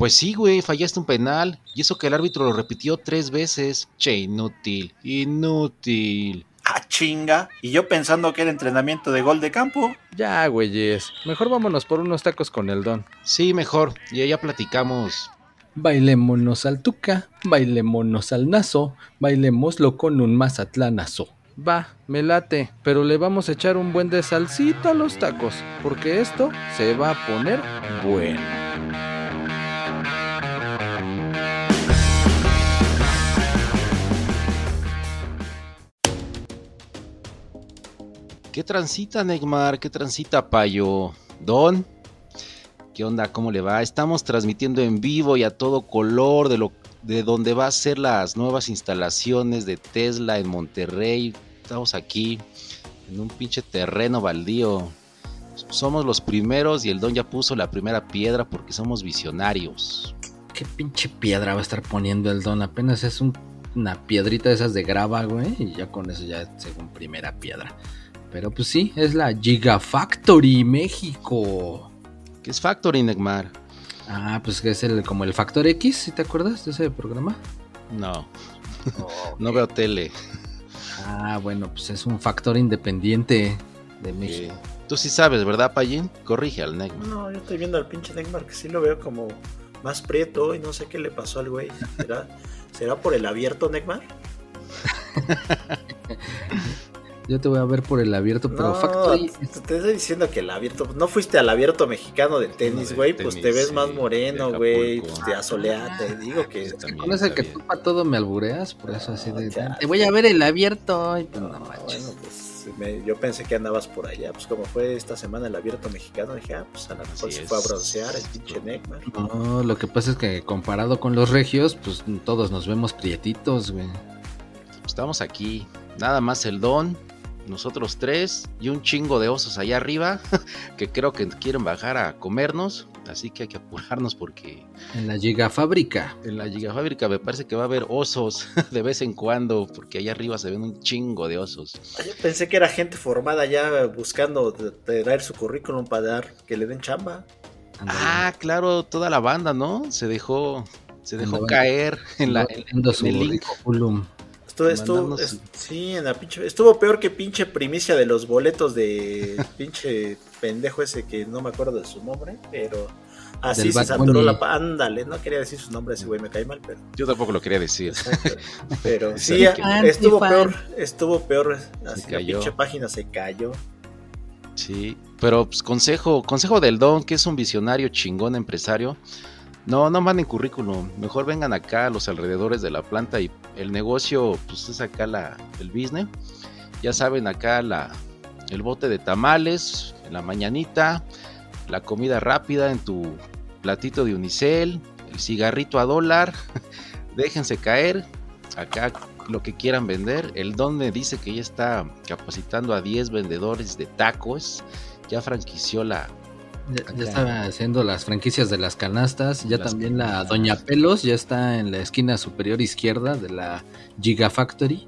Pues sí, güey, fallaste un penal. Y eso que el árbitro lo repitió tres veces. Che, inútil, inútil. Ah, chinga. Y yo pensando que era entrenamiento de gol de campo. Ya, güeyes. Mejor vámonos por unos tacos con el don. Sí, mejor. Y ya platicamos. Bailémonos al tuca, bailémonos al nazo, bailémoslo con un mazatlanazo. Va, me late, pero le vamos a echar un buen de salsita a los tacos, porque esto se va a poner bueno. ¿Qué transita, Neymar? ¿Qué transita, Payo? Don, ¿qué onda? ¿Cómo le va? Estamos transmitiendo en vivo y a todo color de lo de donde va a ser las nuevas instalaciones de Tesla en Monterrey. Estamos aquí en un pinche terreno baldío. Somos los primeros y el Don ya puso la primera piedra porque somos visionarios. ¿Qué pinche piedra va a estar poniendo el Don? Apenas es una piedrita de esas de grava, güey, y ya con eso ya según primera piedra. Pero pues sí, es la Gigafactory México. ¿Qué es Factory, Neymar? Ah, pues que es el, como el Factor X, ¿sí te acuerdas de ese programa? No, no veo tele. Ah, bueno, pues es un factor independiente de México. Tú sí sabes, ¿verdad, Payín? Corrige al Neymar. No, yo estoy viendo al pinche Neymar que sí lo veo como más prieto y no sé qué le pasó al güey. ¿Será, ¿será por el abierto, Neymar? Yo te voy a ver por el abierto, pero no, Factory. Te estoy diciendo que el abierto. No fuiste al abierto mexicano del tenis, güey. Pues te ves más moreno, güey. Pues te asolea. Te digo que. Con ese que tú para todo me albureas, por eso así de. Te voy a ver el abierto. Y pues no manches. Bueno, pues me, yo pensé que andabas por allá. Pues como fue esta semana el abierto mexicano, dije, ah, pues a lo mejor se fue a broncear el pinche Neymar. No, lo que pasa es que comparado con los regios, pues todos nos vemos prietitos, güey. Estamos aquí. Nada más el don, nosotros tres y un chingo de osos allá arriba que creo que quieren bajar a comernos. Así que hay que apurarnos porque... En la gigafábrica. En la gigafábrica me parece que va a haber osos de vez en cuando porque allá arriba se ven un chingo de osos. Yo pensé que era gente formada ya buscando traer su currículum para dar que le den chamba. Ah, claro, toda la banda, ¿no? Se dejó, se dejó caer en, la, en, en el link. Estuvo, estuvo, sí, en la pinche, estuvo peor que pinche primicia de los boletos de pinche pendejo ese que no me acuerdo de su nombre, pero así Del se saturó la ándale, no quería decir su nombre ese güey, me cae mal, pero, Yo tampoco lo quería decir. pero Sí, estuvo peor, estuvo peor, así la pinche página se cayó. Sí, pero pues, consejo, consejo del Don, que es un visionario chingón empresario. No, no manden currículum, mejor vengan acá a los alrededores de la planta y el negocio, pues es acá la, el business. Ya saben, acá la, el bote de tamales, en la mañanita, la comida rápida en tu platito de unicel, el cigarrito a dólar, déjense caer, acá lo que quieran vender. El Don me dice que ya está capacitando a 10 vendedores de tacos, ya franquició la, Ya, ya estaba haciendo las franquicias de las canastas. Ya Las también la. Doña Pelos ya está en la esquina superior izquierda de la Gigafactory.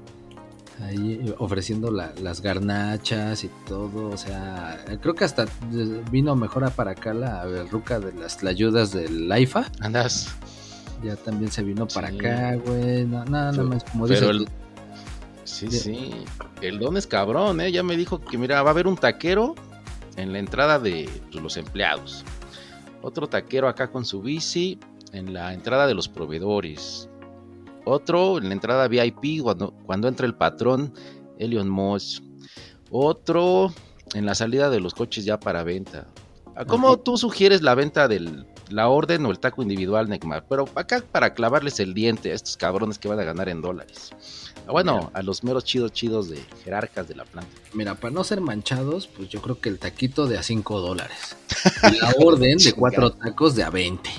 Ahí ofreciendo la- las garnachas y todo. O sea, creo que hasta eh, vino mejor a para acá la ruca de las ayudas del AIFA. andas. Ya también se vino para Sí. acá, güey. No, no, más como el, sí, sí, el don es cabrón, ¿eh? Ya me dijo que, mira, va a haber un taquero en la entrada de pues, los empleados. Otro taquero acá con su bici en la entrada de los proveedores. Otro en la entrada VIP cuando, cuando entra el patrón Elion Moss. Otro en la salida de los coches ya para venta. ¿Cómo tú sugieres la venta de la orden o el taco individual, Necmar? Pero acá para clavarles el diente a estos cabrones que van a ganar en dólares. Ah, bueno, a los meros chidos chidos de jerarcas de la planta. Mira, para no ser manchados, pues yo creo que el taquito de a 5 dólares. Y la orden de cuatro tacos de a 20.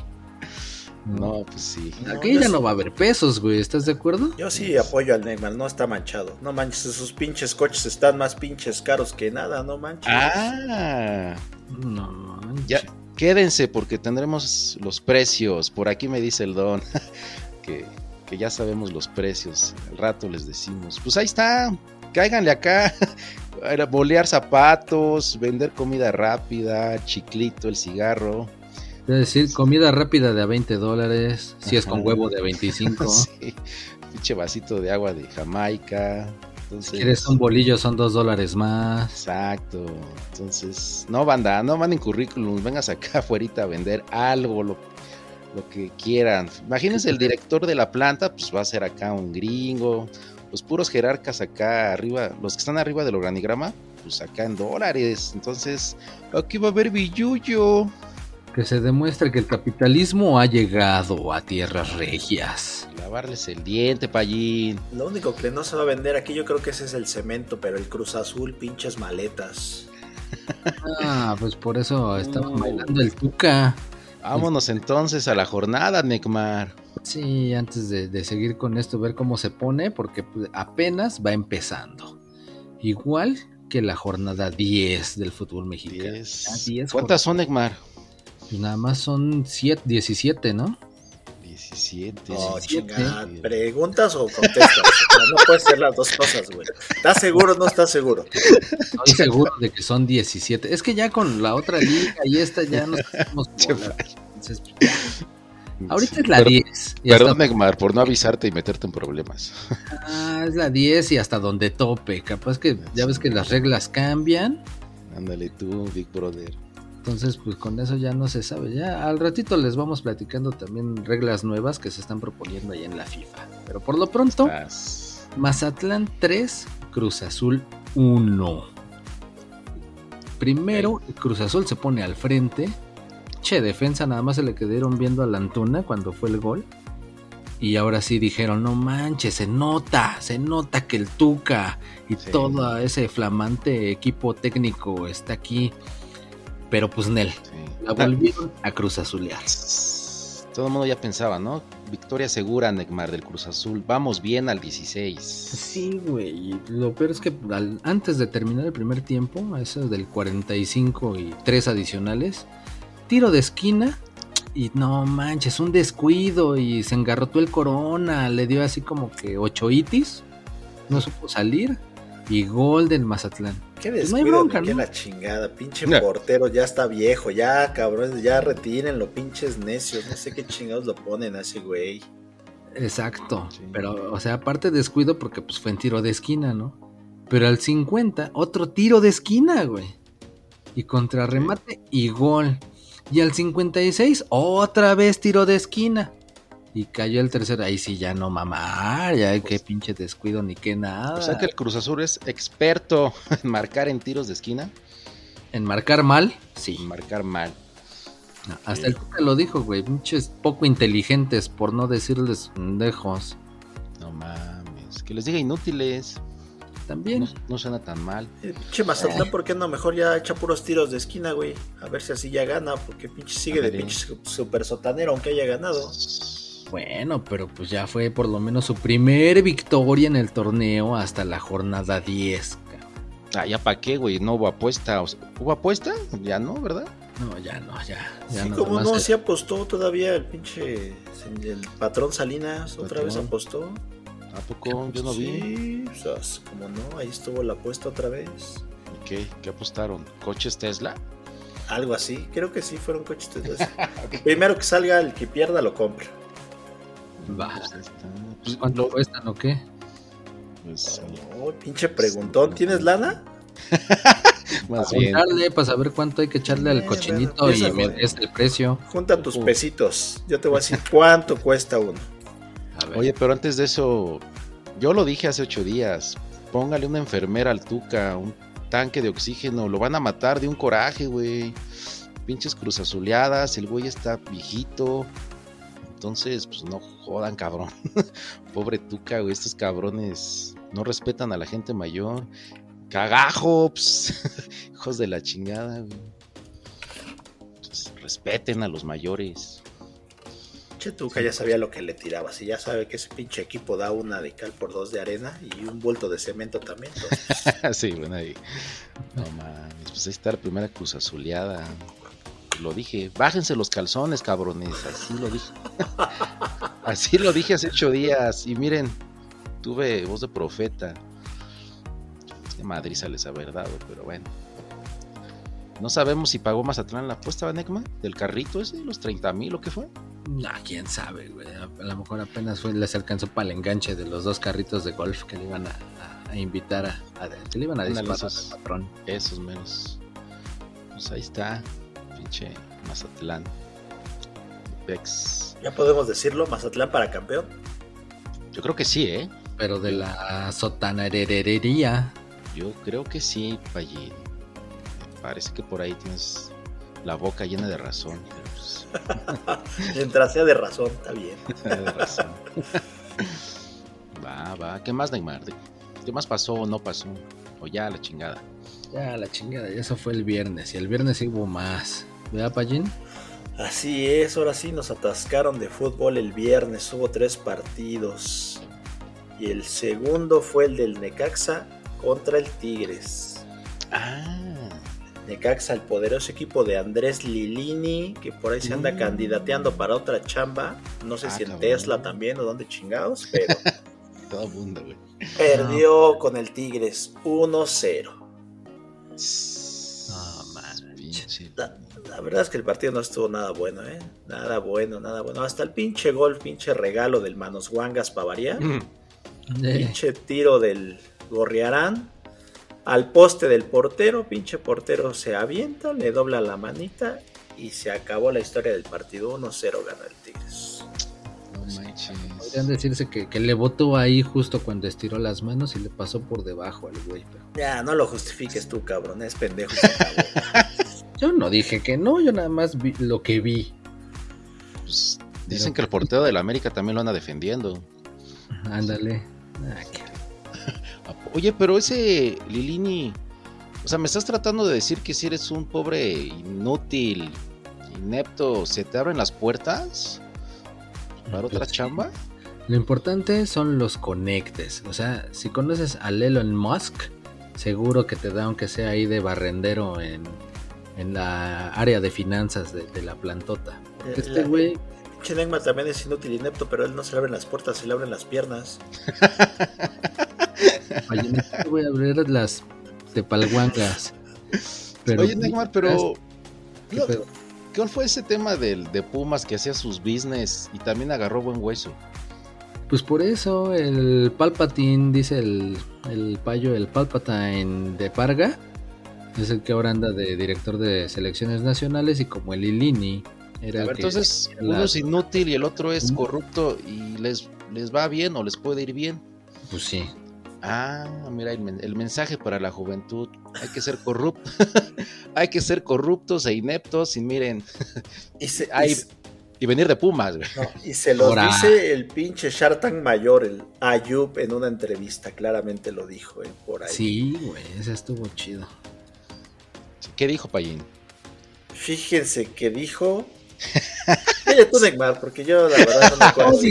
No, pues sí. Aquí ya no va a haber pesos, güey. ¿Estás de acuerdo? Yo sí apoyo al Neymar, no está manchado. No manches, esos pinches coches están más pinches caros que nada, no manches. Ah. No manches. Ya, quédense porque tendremos los precios. Por aquí me dice el don que, que ya sabemos los precios. Al rato les decimos. Pues ahí está. Cáiganle acá. Bolear zapatos, vender comida rápida, chiclito, el cigarro. Es decir, comida rápida de a 20 dólares, si es con huevo de 25. sí, pinche vasito de agua de Jamaica. Entonces, si quieres un bolillo son 2 dólares más. Exacto. Entonces, no banda, no manden currículum, vengas acá afuera a vender algo, lo, lo que quieran. Imagínense el director de la planta, pues va a ser acá un gringo. Los puros jerarcas acá arriba, los que están arriba del organigrama, pues acá en dólares. Entonces, aquí va a haber billuyo que se demuestre que el capitalismo ha llegado a tierras regias. Lavarles el diente, payín. Lo único que no se va a vender aquí yo creo que ese es el cemento, pero el Cruz Azul, pinches maletas. Ah, pues por eso estamos uh. bailando el Tuca. Vámonos entonces a la jornada, Necmar. Sí, antes de, seguir con esto, ver cómo se pone, porque pues, apenas va empezando. Igual que la jornada 10 del fútbol mexicano. ¿Cuántas son, Necmar? Pues nada más son 17, ¿no? 17. No, chingada. ¿Preguntas o contestas? no, puede ser las dos cosas, güey. ¿Estás seguro o no estás seguro? Estoy seguro de que son 17. Es que ya con la otra liga y esta ya nos estamos Entonces, Ahorita es la 10. Perdón, Neymar, por no avisarte y meterte en problemas. Ah, es la 10 y hasta donde tope. Capaz que ya ves que las reglas cambian. Ándale tú, Big Brother. Entonces, pues con eso ya no se sabe. Ya al ratito les vamos platicando también reglas nuevas que se están proponiendo ahí en la FIFA. Pero por lo pronto, Mazatlán 3, Cruz Azul 1. Primero, Cruz Azul se pone al frente. Che, defensa nada más se le quedaron viendo a la Antuna cuando fue el gol. Y ahora sí dijeron, no manches, se nota, se nota que el Tuca y todo ese flamante equipo técnico está aquí pero pues Nel, la volvieron a Cruz Azulear. Todo el mundo ya pensaba, ¿no? Victoria segura, Neymar del Cruz Azul. Vamos bien al 16. Sí, güey. Lo peor es que antes de terminar el primer tiempo, eso del 45 y tres adicionales, tiro de esquina y no manches, un descuido y se engarrotó el corona, le dio así como que ocho itis, no supo salir y gol del Mazatlán. Qué pues descuido, qué la chingada, pinche portero ya está viejo, ya cabrón, ya retírenlo, pinches necios, no sé qué chingados lo ponen a ese güey. Exacto, pero o sea, aparte descuido porque pues fue en tiro de esquina, ¿no? Pero al 50, otro tiro de esquina, güey. Y contrarremate y gol. Y al 56, otra vez tiro de esquina. Y cayó el tercero, ahí sí ya no mamar, ya pues, qué pinche descuido ni qué nada. O sea que el Cruz Azul es experto en marcar en tiros de esquina. ¿En marcar mal? Sí. En marcar mal. hasta el Tuca lo dijo, güey, pinches poco inteligentes, por no decirles pendejos. No mames, que les diga inútiles. También. No, suena tan mal. Eh, pinche Mazatlán, ¿por qué no? Mejor ya echa puros tiros de esquina, güey. A ver si así ya gana, porque pinche sigue de pinche super sotanero, aunque haya ganado. Bueno, pero pues ya fue por lo menos su primer victoria en el torneo hasta la jornada 10. Ah, ya para qué, güey, no hubo apuesta. ¿Hubo apuesta? Ya no, ¿verdad? No, ya no, ya. sí, como no, se apostó todavía el pinche. El patrón Salinas otra vez apostó. ¿A poco? Yo no vi. Sí, como no, ahí estuvo la apuesta otra vez. ¿Qué? ¿Qué apostaron? ¿Coches Tesla? Algo así, creo que sí fueron coches Tesla. Primero que salga, el que pierda lo compra. Pues, ¿Cuánto cuestan o qué? Pues, oh, pinche preguntón. ¿Tienes lana? Más bien. para saber cuánto hay que echarle al cochinito y me des el precio. Junta tus pesitos. Yo te voy a decir cuánto cuesta uno. Oye, pero antes de eso, yo lo dije hace ocho días. Póngale una enfermera al Tuca, un tanque de oxígeno. Lo van a matar de un coraje, güey. pinches cruzazuleadas, el güey está viejito. Entonces, pues no jodan, cabrón. Pobre Tuca, güey, estos cabrones no respetan a la gente mayor. Cagajo, hijos de la chingada, güey. Pues, respeten a los mayores. Che, Tuca ya sabía lo que le tiraba. Si ya sabe que ese pinche equipo da una de cal por dos de arena y un vuelto de cemento también. Sí, bueno, ahí. No mames, pues ahí está la primera cruz azuleada lo dije, bájense los calzones, cabrones, así lo dije. así lo dije hace ocho días. Y miren, tuve voz de profeta. De Madrid sale esa verdad, pero bueno. No sabemos si pagó Mazatlán la apuesta, Necma, del carrito ese, los 30 mil o qué fue. No, quién sabe, güey. A, lo mejor apenas fue, les alcanzó para el enganche de los dos carritos de golf que le iban a, invitar a, que le iban a disparar al patrón. Esos menos. Pues ahí está. Mazatlán. ¿Ya podemos decirlo? ¿Mazatlán para campeón? Yo creo que sí, ¿eh? Pero de la sotanerería. Yo creo que sí, Pallín. Parece que por ahí tienes la boca llena de razón. Pues, Mientras sea de razón, está bien. de razón. va, va. ¿Qué más, Neymar? ¿Qué más pasó o no pasó? Ya la chingada. Ya la chingada, eso fue el viernes. Y el viernes hubo más. ¿Verdad, Pallín? Así es, ahora sí nos atascaron de fútbol el viernes, hubo tres partidos. Y el segundo fue el del Necaxa contra el Tigres. Ah. Necaxa, el poderoso equipo de Andrés Lilini, que por ahí se anda mm. candidateando para otra chamba. No sé ah, si en Tesla también o dónde chingados, pero. Todo mundo, güey. Perdió con el Tigres 1-0. No, man. La verdad es que el partido no estuvo nada bueno, ¿eh? Nada bueno, nada bueno. Hasta el pinche gol, pinche regalo del Manos Guangas para variar. Mm. Pinche tiro del Gorriarán al poste del portero. Pinche portero se avienta, le dobla la manita y se acabó la historia del partido. 1-0 gana el Tigres. No manches. Podrían decirse que, le votó ahí justo cuando estiró las manos y le pasó por debajo al güey. Ya, no lo justifiques tú, cabrón. Es pendejo. Yo no dije que no, yo nada más vi lo que vi. Pues, dicen que el portero del América también lo anda defendiendo. Ándale. Ah, Oye, pero ese Lilini, o sea, me estás tratando de decir que si eres un pobre inútil, inepto, ¿se te abren las puertas para otra chamba? Lo importante son los conectes. O sea, si conoces a Elon Musk, seguro que te da aunque sea ahí de barrendero en en la área de finanzas de, la plantota. Eh, este güey. Chenegma también es inútil y inepto, pero él no se le abren las puertas, se le abren las piernas. voy a abrir las tepalguangas. Pero, Oye, Neymar, pero. ¿Qué fue ese tema del, de Pumas que hacía sus business y también agarró buen hueso? Pues por eso el Palpatine, dice el, el payo, el Palpatine de Parga, es el que ahora anda de director de selecciones nacionales y como el Ilini era el entonces uno es inútil y el otro es corrupto y les, les va bien o les puede ir bien. Pues sí. Ah, mira el, mensaje para la juventud. Hay que ser corruptos. hay que ser corruptos e ineptos y miren. y, y, venir de Pumas. y se lo dice el pinche Shartan mayor, el Ayub, en una entrevista. Claramente lo dijo eh, por ahí. Sí, güey, ese estuvo chido. ¿Qué dijo Payín? Fíjense que dijo. Oye, tú, Neymar, porque yo la verdad no me acuerdo.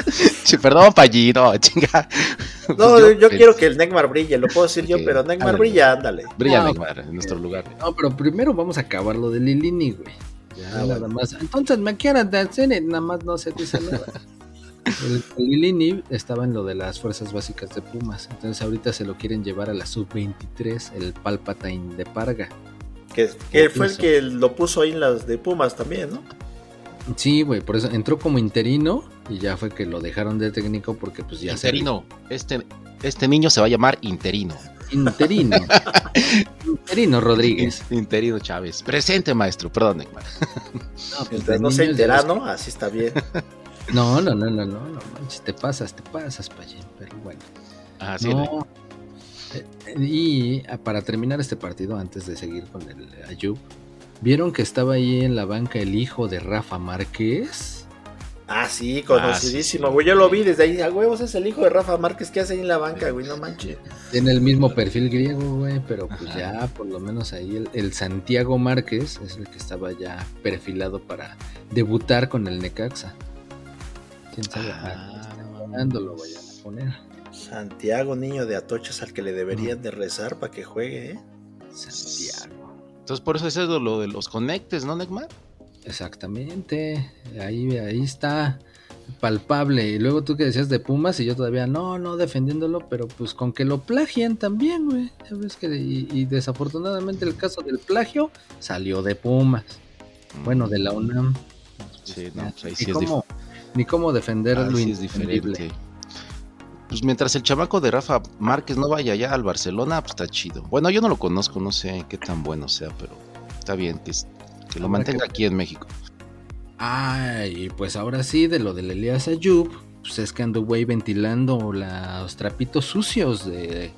perdón, Payín, no, chinga. No, yo, quiero que el Neymar brille, lo puedo decir yo, pero Neymar brilla, ándale. Brilla Neymar en nuestro lugar. No, pero primero vamos a acabar lo de Lilini, güey. Ya, nada más. Entonces me quieran hacer, nada más no se dice nada. El, Lilini estaba en lo de las fuerzas básicas de Pumas. Entonces ahorita se lo quieren llevar a la sub-23, el Palpatine de Parga. Que, fue el que lo puso ahí en las de Pumas también, ¿no? Sí, güey, por eso entró como interino y ya fue que lo dejaron de técnico porque pues ya Interino, este, este niño se va a llamar Interino. Interino. interino Rodríguez. Interino Chávez. Presente, maestro, perdón, No, pues, no sea interano, así está bien. No, no, no, no, no, no manches, te pasas, te pasas, Payín, pero bueno. Ah, sí. No. Y ah, para terminar este partido, antes de seguir con el Ayub, ¿vieron que estaba ahí en la banca el hijo de Rafa Márquez? Ah, sí, conocidísimo, güey. Yo lo vi desde ahí. A huevos es el hijo de Rafa Márquez que hace ahí en la banca, güey. No manches. Tiene el mismo perfil griego, güey. Pero pues ya, por lo menos ahí, el, Santiago Márquez es el que estaba ya perfilado para debutar con el Necaxa. Quién sabe ah, lo vayan a poner. Santiago, niño de Atochas al que le deberían de rezar para que juegue, ¿eh? Santiago. Entonces, por eso es eso lo de los conectes, ¿no, Neymar? Exactamente, ahí, ahí está palpable. Y luego tú que decías de Pumas y yo todavía no, no defendiéndolo, pero pues con que lo plagien también, güey. que y, desafortunadamente el caso del plagio salió de Pumas. Bueno, de la UNAM. Sí, no, pues ahí sí ni, cómo, ni cómo defender lo es diferente. Pues mientras el chamaco de Rafa Márquez no vaya ya al Barcelona, pues está chido. Bueno, yo no lo conozco, no sé qué tan bueno sea, pero está bien que que lo mantenga aquí en México. Ay, pues ahora sí, de lo del Elias Ayub, pues es que ando güey ventilando los trapitos sucios de,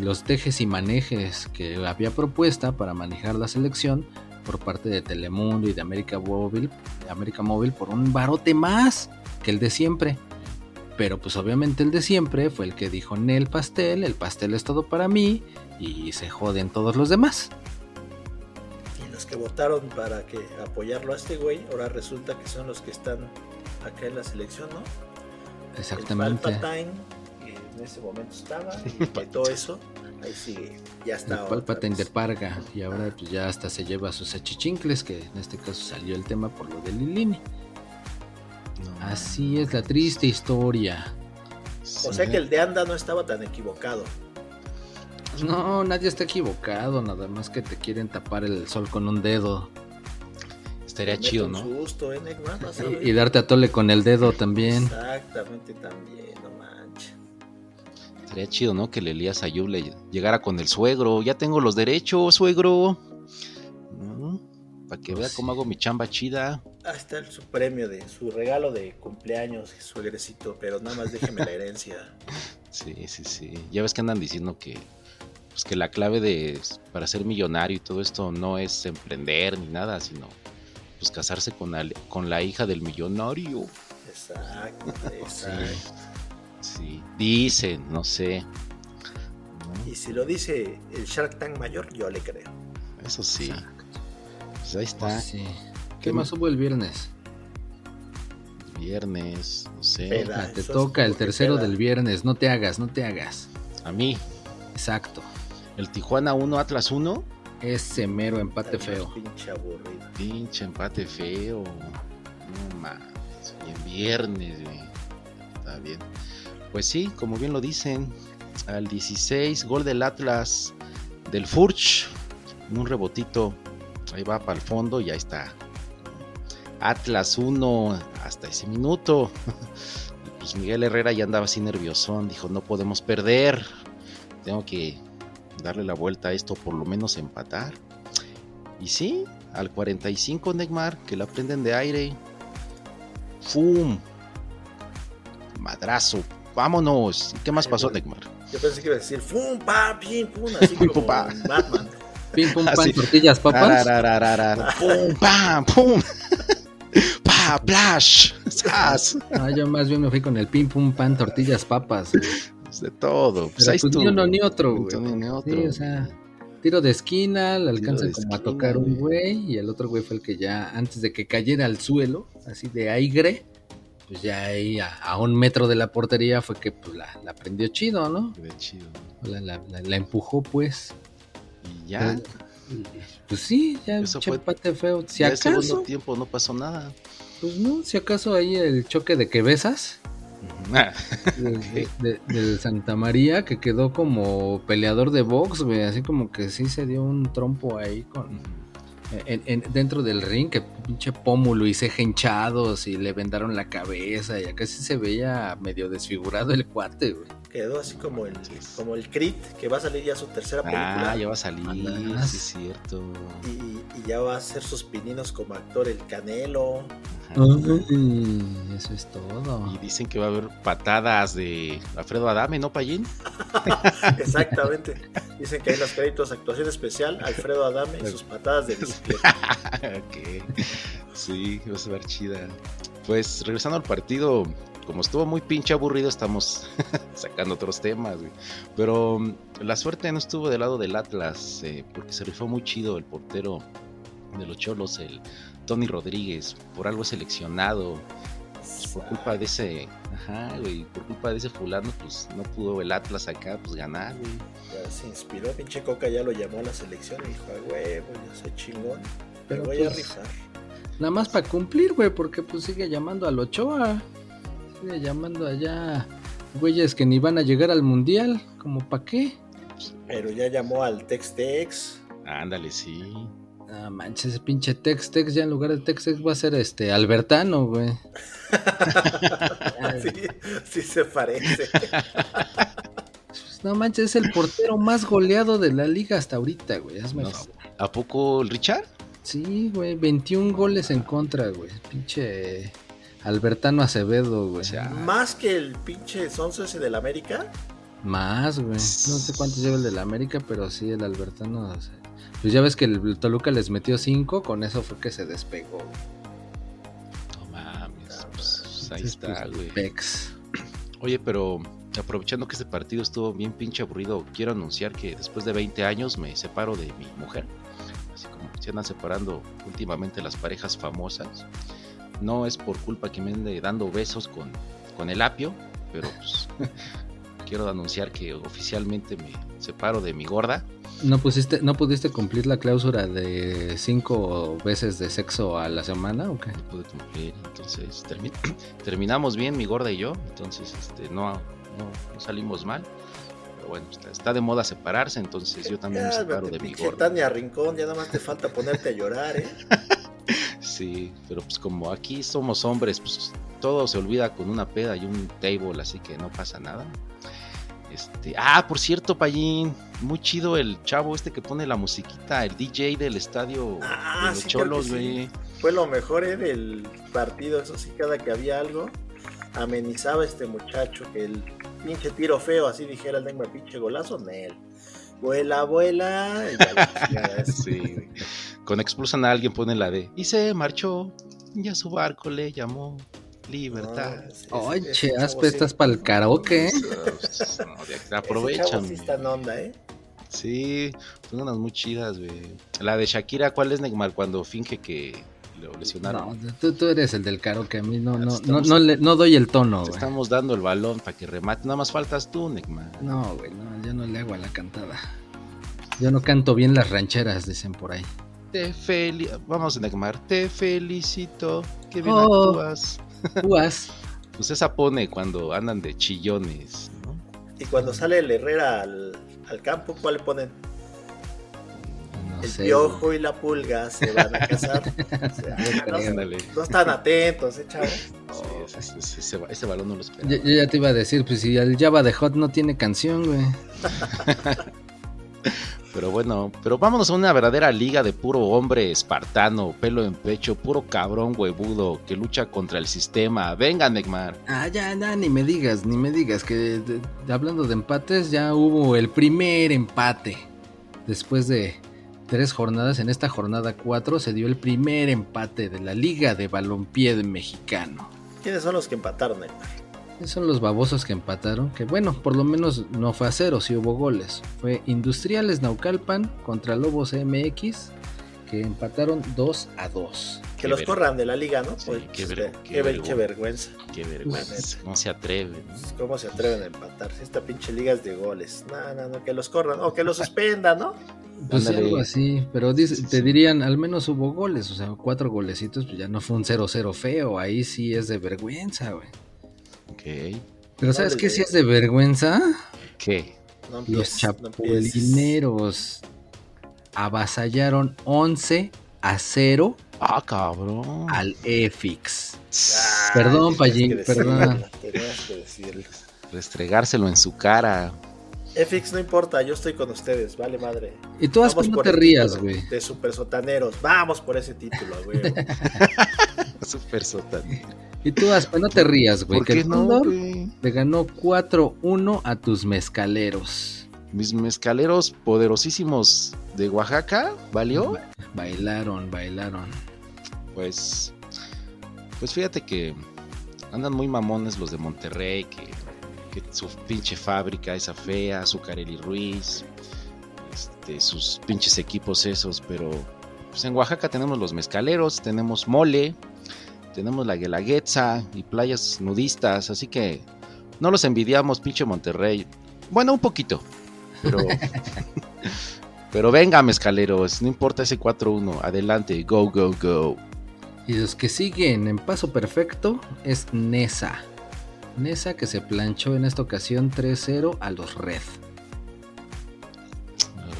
los tejes y manejes que había propuesta para manejar la selección por parte de Telemundo y de América Móvil, de América Móvil por un barote más que el de siempre. Pero pues obviamente el de siempre fue el que dijo el pastel, el pastel es todo para mí y se joden todos los demás que votaron para que apoyarlo a este güey, ahora resulta que son los que están acá en la selección, ¿no? Exactamente. El Palpatine, que en ese momento estaba, y todo eso, ahí sigue, ya está. El Palpatine de Parga, y ahora pues ya hasta se lleva sus achichincles, que en este caso salió el tema por lo de Lilini. Así es la triste historia. O sea que el de Anda no estaba tan equivocado. No, nadie está equivocado, nada más que te quieren tapar el sol con un dedo. Estaría chido, ¿no? ¿eh, y, darte a tole con el dedo también. Exactamente, también, no manches. Estaría chido, ¿no? Que el Elías Ayub le llegara con el suegro. Ya tengo los derechos, suegro. Para que vea pues cómo hago mi chamba chida. Ahí está su premio de su regalo de cumpleaños, suegrecito, pero nada más déjeme la herencia. Sí, sí, sí. Ya ves que andan diciendo que pues que la clave de para ser millonario y todo esto no es emprender ni nada, sino pues casarse con, con la hija del millonario. Exacto, exacto. Sí, dicen, no sé. Y si lo dice el Shark Tank mayor, yo le creo. Eso sí. Pues ahí está. Pues ¿Qué, más hubo el viernes? Viernes, no sé. Ah, te toca el tercero del viernes, no te hagas, no te hagas. A mí. Exacto. El Tijuana 1, Atlas 1. Ese mero empate feo. Pinche aburrido. Pinche empate feo. No más. Bien viernes, güey. Está bien. Pues sí, como bien lo dicen. Al 16, gol del Atlas. Del Furch. Un rebotito. Ahí va para el fondo y ahí está. Atlas 1 hasta ese minuto. Pues Miguel Herrera ya andaba así nerviosón. Dijo, no podemos perder. Tengo que darle la vuelta a esto, por lo menos empatar. Y sí, al 45 Neymar, que la prenden de aire. ¡Fum! Madrazo. Vámonos. ¿Qué más pasó, Neymar? Yo pensé que iba a decir ¡Fum! ¡Pa! ¡Pim! ¡Pum! Así como Batman. Pim, pum, pan, tortillas, papas. ¡Pum! ¡Pam! ¡Pum! ¡Pa! ¡Plash! ¡Sas! Ah, yo más bien me fui con el pim, pum, pan, tortillas, papas de todo. Pues ahí pues ni uno ni otro, güey. Sí, o sea, tiro de esquina, le alcanzan como a tocar un güey y el otro güey fue el que ya, antes de que cayera al suelo, así de aire, pues ya ahí a, un metro de la portería fue que pues la, la prendió chido, ¿no? chido. La, la, la, empujó pues. Y ya. Pues, sí, ya Eso fue, feo. Si acaso, el segundo tiempo no pasó nada. Pues no, si acaso ahí el choque de que besas del Santa María que quedó como peleador de box, güey, así como que sí se dio un trompo ahí con en, dentro del ring, que pinche pómulo y ceja hinchados y le vendaron la cabeza y acá sí se veía medio desfigurado el cuate, güey. Quedó así como el como el Crit, que va a salir ya su tercera ah, película. Ah, ya va a salir, sí es cierto. Y, ya va a hacer sus pininos como actor el Canelo. Eso es todo. Y dicen que va a haber patadas de Alfredo Adame, ¿no, Payín? Exactamente. Dicen que hay los créditos actuación especial, Alfredo Adame y sus patadas de bicicleta. Sí, va a ver chida. Pues regresando al partido, como estuvo muy pinche aburrido, estamos sacando otros temas, Pero mm, la suerte no estuvo del lado del Atlas, eh, porque se rifó muy chido el portero de los Cholos, el Tony Rodríguez, por algo seleccionado. Pues, por culpa de ese, ajá, güey, por culpa de ese fulano, pues no pudo el Atlas acá, pues ganar, güey. Ya se inspiró, pinche Coca ya lo llamó a la selección y dijo, güey, pues yo soy chingón, pero voy a pues, rifar. Nada más para cumplir, güey, porque pues sigue llamando al Ochoa llamando allá güeyes que ni van a llegar al mundial, como pa' qué. Pero ya llamó al Tex-Tex. Ándale, sí. Ah, manches, ese pinche Tex-Tex ya en lugar de Tex-Tex va a ser este Albertano, güey. sí, sí se parece. Pues, no manches, es el portero más goleado de la liga hasta ahorita, güey. Hazme favor. ¿A poco el Richard? Sí, güey, 21 goles en contra, güey. Pinche Albertano Acevedo, güey. Más que el pinche sonso ese del América. Más, güey. No sé cuántos lleva el del América, pero sí, el Albertano. Pues ya ves que el Toluca les metió 5, con eso fue que se despegó. No mames, pues, ahí está, güey. Oye, pero aprovechando que este partido estuvo bien pinche aburrido, quiero anunciar que después de 20 años me separo de mi mujer. Así como se andan separando últimamente las parejas famosas. No es por culpa que me ande dando besos con, con el apio, pero pues quiero anunciar que oficialmente me separo de mi gorda. ¿No, pusiste, ¿No pudiste cumplir la cláusula de cinco veces de sexo a la semana o qué? No pude cumplir, entonces terminamos bien mi gorda y yo, entonces este, no, no, salimos mal. Pero bueno, está, de moda separarse, entonces yo también me separo de mi gorda. Tania Rincón, ya nada más te falta ponerte a llorar, ¿eh? Sí, pero pues como aquí somos hombres, pues todo se olvida con una peda y un table, así que no pasa nada. Este, ah, por cierto, Payín, muy chido el chavo este que pone la musiquita, el DJ del estadio ah, de los Cholos, güey. Fue lo mejor eh, del partido, eso sí, cada que había algo, amenizaba este muchacho, que el pinche tiro feo, así dijera el lengua pinche golazo, Nel. Vuela, vuela. sí, Cuando expulsan a alguien ponen la de y se marchó, ya su barco le llamó Libertad. Ay, che, estás para el karaoke. No, aprovechan. Sí, está en onda, ¿eh? Sí, son unas muy chidas, güey. La de Shakira, ¿cuál es Neymar cuando finge que lo lesionaron? No, tú, tú eres el del karaoke, a mí no, no, no, no, le, no doy el tono, Te estamos dando el balón para que remate, nada más faltas tú, Neymar. No, güey, no, yo no le hago a la cantada. Yo no canto bien las rancheras, dicen por ahí. Te felicito, vamos Neymar, te felicito, que bien oh, actúas. Pues esa pone cuando andan de chillones, ¿no? Y cuando sale el Herrera al, al campo, ¿cuál ponen? el piojo y la pulga se van a casar. no, están atentos, ¿eh, chavos? ese, balón no lo espera. Yo, ya te iba a decir, pues si el Java de Hot no tiene canción, güey. Pero bueno, pero vámonos a una verdadera liga de puro hombre espartano, pelo en pecho, puro cabrón huevudo que lucha contra el sistema. Venga, Neymar. Ah, ya, ya, ni me digas, ni me digas que hablando de empates, ya hubo el primer empate. Después de tres jornadas, en esta jornada 4 se dio el primer empate de la Liga de Balompié Mexicano. ¿Quiénes son los que empataron, Son los babosos que empataron, que bueno, por lo menos no fue a cero, si hubo goles. Fue Industriales Naucalpan contra Lobos MX, que empataron 2 a 2. Que los corran de la liga, ¿no? Pues, qué, este, qué, vergüenza. Qué vergüenza. ¿Cómo se atreven? ¿Cómo se atreven a empatar? Esta pinche liga es de goles. No, no, no, que los corran. O que los suspendan, ¿no? Pues algo así, pero te dirían, al menos hubo goles, o sea, cuatro golecitos, pues ya no fue un 0-0 feo, ahí sí es de vergüenza, güey. Pero ¿sabes qué sí es de vergüenza? ¿Qué? Los chapulineros avasallaron 11 a 0 ah, cabrón. al EFIX. perdón, Pallín, perdón. Restregárselo en su cara. FX no importa, yo estoy con ustedes, vale madre. Y tú no te rías, güey. De super sotaneros, vamos por ese título, güey. Super sótano. Y tú, Aspe, no te rías, güey. ¿Por que el no, le ganó 4-1 a tus mezcaleros. Mis mezcaleros poderosísimos de Oaxaca, ¿valió? Bailaron, bailaron. Pues, pues fíjate que andan muy mamones los de Monterrey, que, que su pinche fábrica esa fea, Azucarelli Ruiz, este, sus pinches equipos esos, pero pues en Oaxaca tenemos los mezcaleros, tenemos mole, tenemos la guelaguetza y playas nudistas, así que no los envidiamos, pinche Monterrey. Bueno, un poquito, pero... Pero venga, mezcaleros, no importa ese 4-1, adelante, go, go, go. Y los que siguen en paso perfecto es Nesa. Nesa que se planchó en esta ocasión 3-0 a los Red.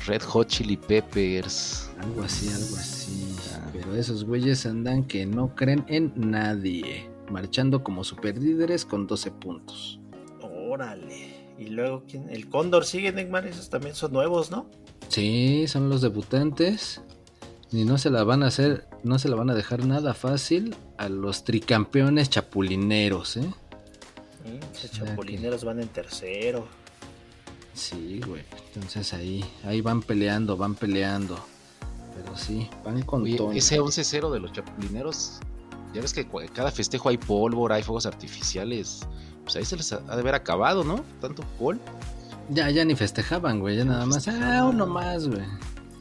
Red Hot Chili Peppers. Algo así, algo así. Ah. Pero esos güeyes andan que no creen en nadie. Marchando como superlíderes con 12 puntos. Órale. Y luego, ¿quién? El Cóndor sigue, Neymar. Esos también son nuevos, ¿no? Sí, son los debutantes. Y no se la van a hacer, no se la van a dejar nada fácil a los tricampeones chapulineros, ¿eh? Pinches sea chapulineros van en tercero. Sí, güey. Entonces ahí, ahí van peleando, van peleando. Pero sí, van con Oye, todo. ese 11-0 de los chapulineros, ya ves que cada festejo hay pólvora, hay fuegos artificiales. Pues ahí se les ha de haber acabado, ¿no? Tanto pol. Ya, ya ni festejaban, güey. Ya Ya nada más. Ah, uno más, güey.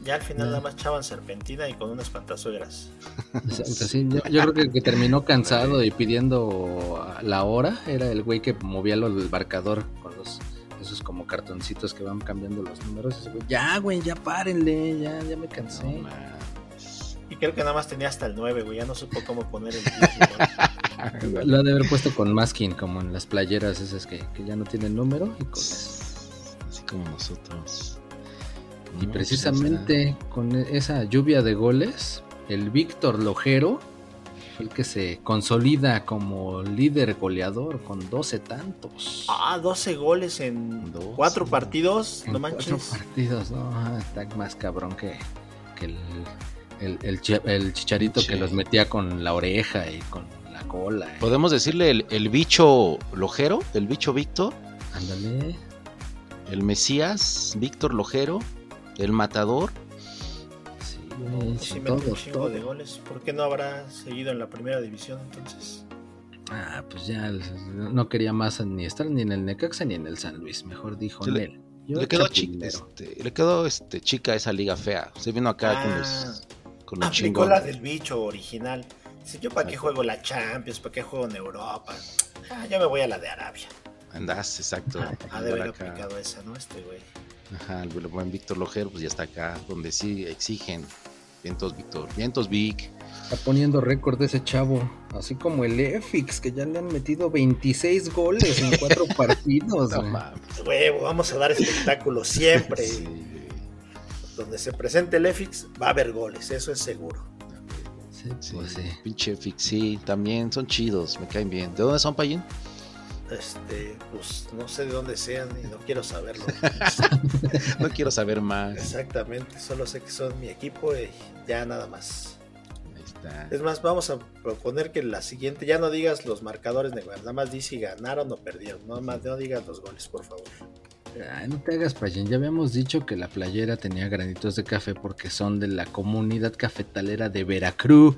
Ya al final nada más echaban serpentina y con unas pantasuegras. Exacto, sí, yo, yo creo que el que terminó cansado y pidiendo la hora era el güey que movía lo del marcador con los esos como cartoncitos que van cambiando los números. Ese güey, ya, güey, ya párenle, ya, ya me cansé. No. Y creo que nada más tenía hasta el 9, güey. Ya no supo cómo poner el 10, güey. Lo ha de haber puesto con masking, como en las playeras esas que, que ya no tienen número y con eso. Así como nosotros. Y No, precisamente con esa lluvia de goles, el Víctor Lojero fue el que se consolida como líder goleador con 12 tantos. Ah, 12 goles en. 4 partidos. En no cuatro manches. partidos, no, ah, está más cabrón que, que el, el, el chi- el chicharito Che. que los metía con la oreja y con la cola. eh. Podemos decirle el, el bicho lojero, el bicho Víctor, Ándale. el Mesías, Víctor Lojero, el matador. Sí, No, güey, pues sí, sí metió todo, un chingo de goles. ¿Por qué no habrá seguido en la primera división entonces? Ah, pues ya no quería más ni estar ni en el Necaxa ni en el San Luis. Mejor dijo le-. Yo Le quedó, chi- chapulinero. este, le quedó este, chica esa liga fea. Se vino acá con los, con los Aplicó Ah, la del bicho original. Dice, yo para qué juego la Champions, para qué juego en Europa. Ah, ya me voy a la de Arabia. Andas, exacto. Ha de haber acá. aplicado esa, ¿no? Este güey. Ajá, el buen Víctor Lojero, pues ya está acá, donde sí exigen. Vientos, Víctor. Vientos, Vic. Está poniendo récord ese chavo. Así como el EFIX, que ya le han metido 26 goles en cuatro partidos. No. Huevo, vamos a dar espectáculo siempre. Sí. Donde se presente el EFIX va a haber goles, eso es seguro. Sí, Sí, pues sí. Pinche Fix, sí, también son chidos, me caen bien. ¿De dónde son, Payín? Este, pues no sé de dónde sean y no quiero saberlo. No quiero saber más. Exactamente, solo sé que son mi equipo y ya nada más. Ahí está. Es más, vamos a proponer que la siguiente ya no digas los marcadores de nada más di si ganaron o perdieron, no más no digas los goles, por favor. Ay, no te hagas payén. Ya habíamos dicho que la playera tenía granitos de café porque son de la comunidad cafetalera de Veracruz.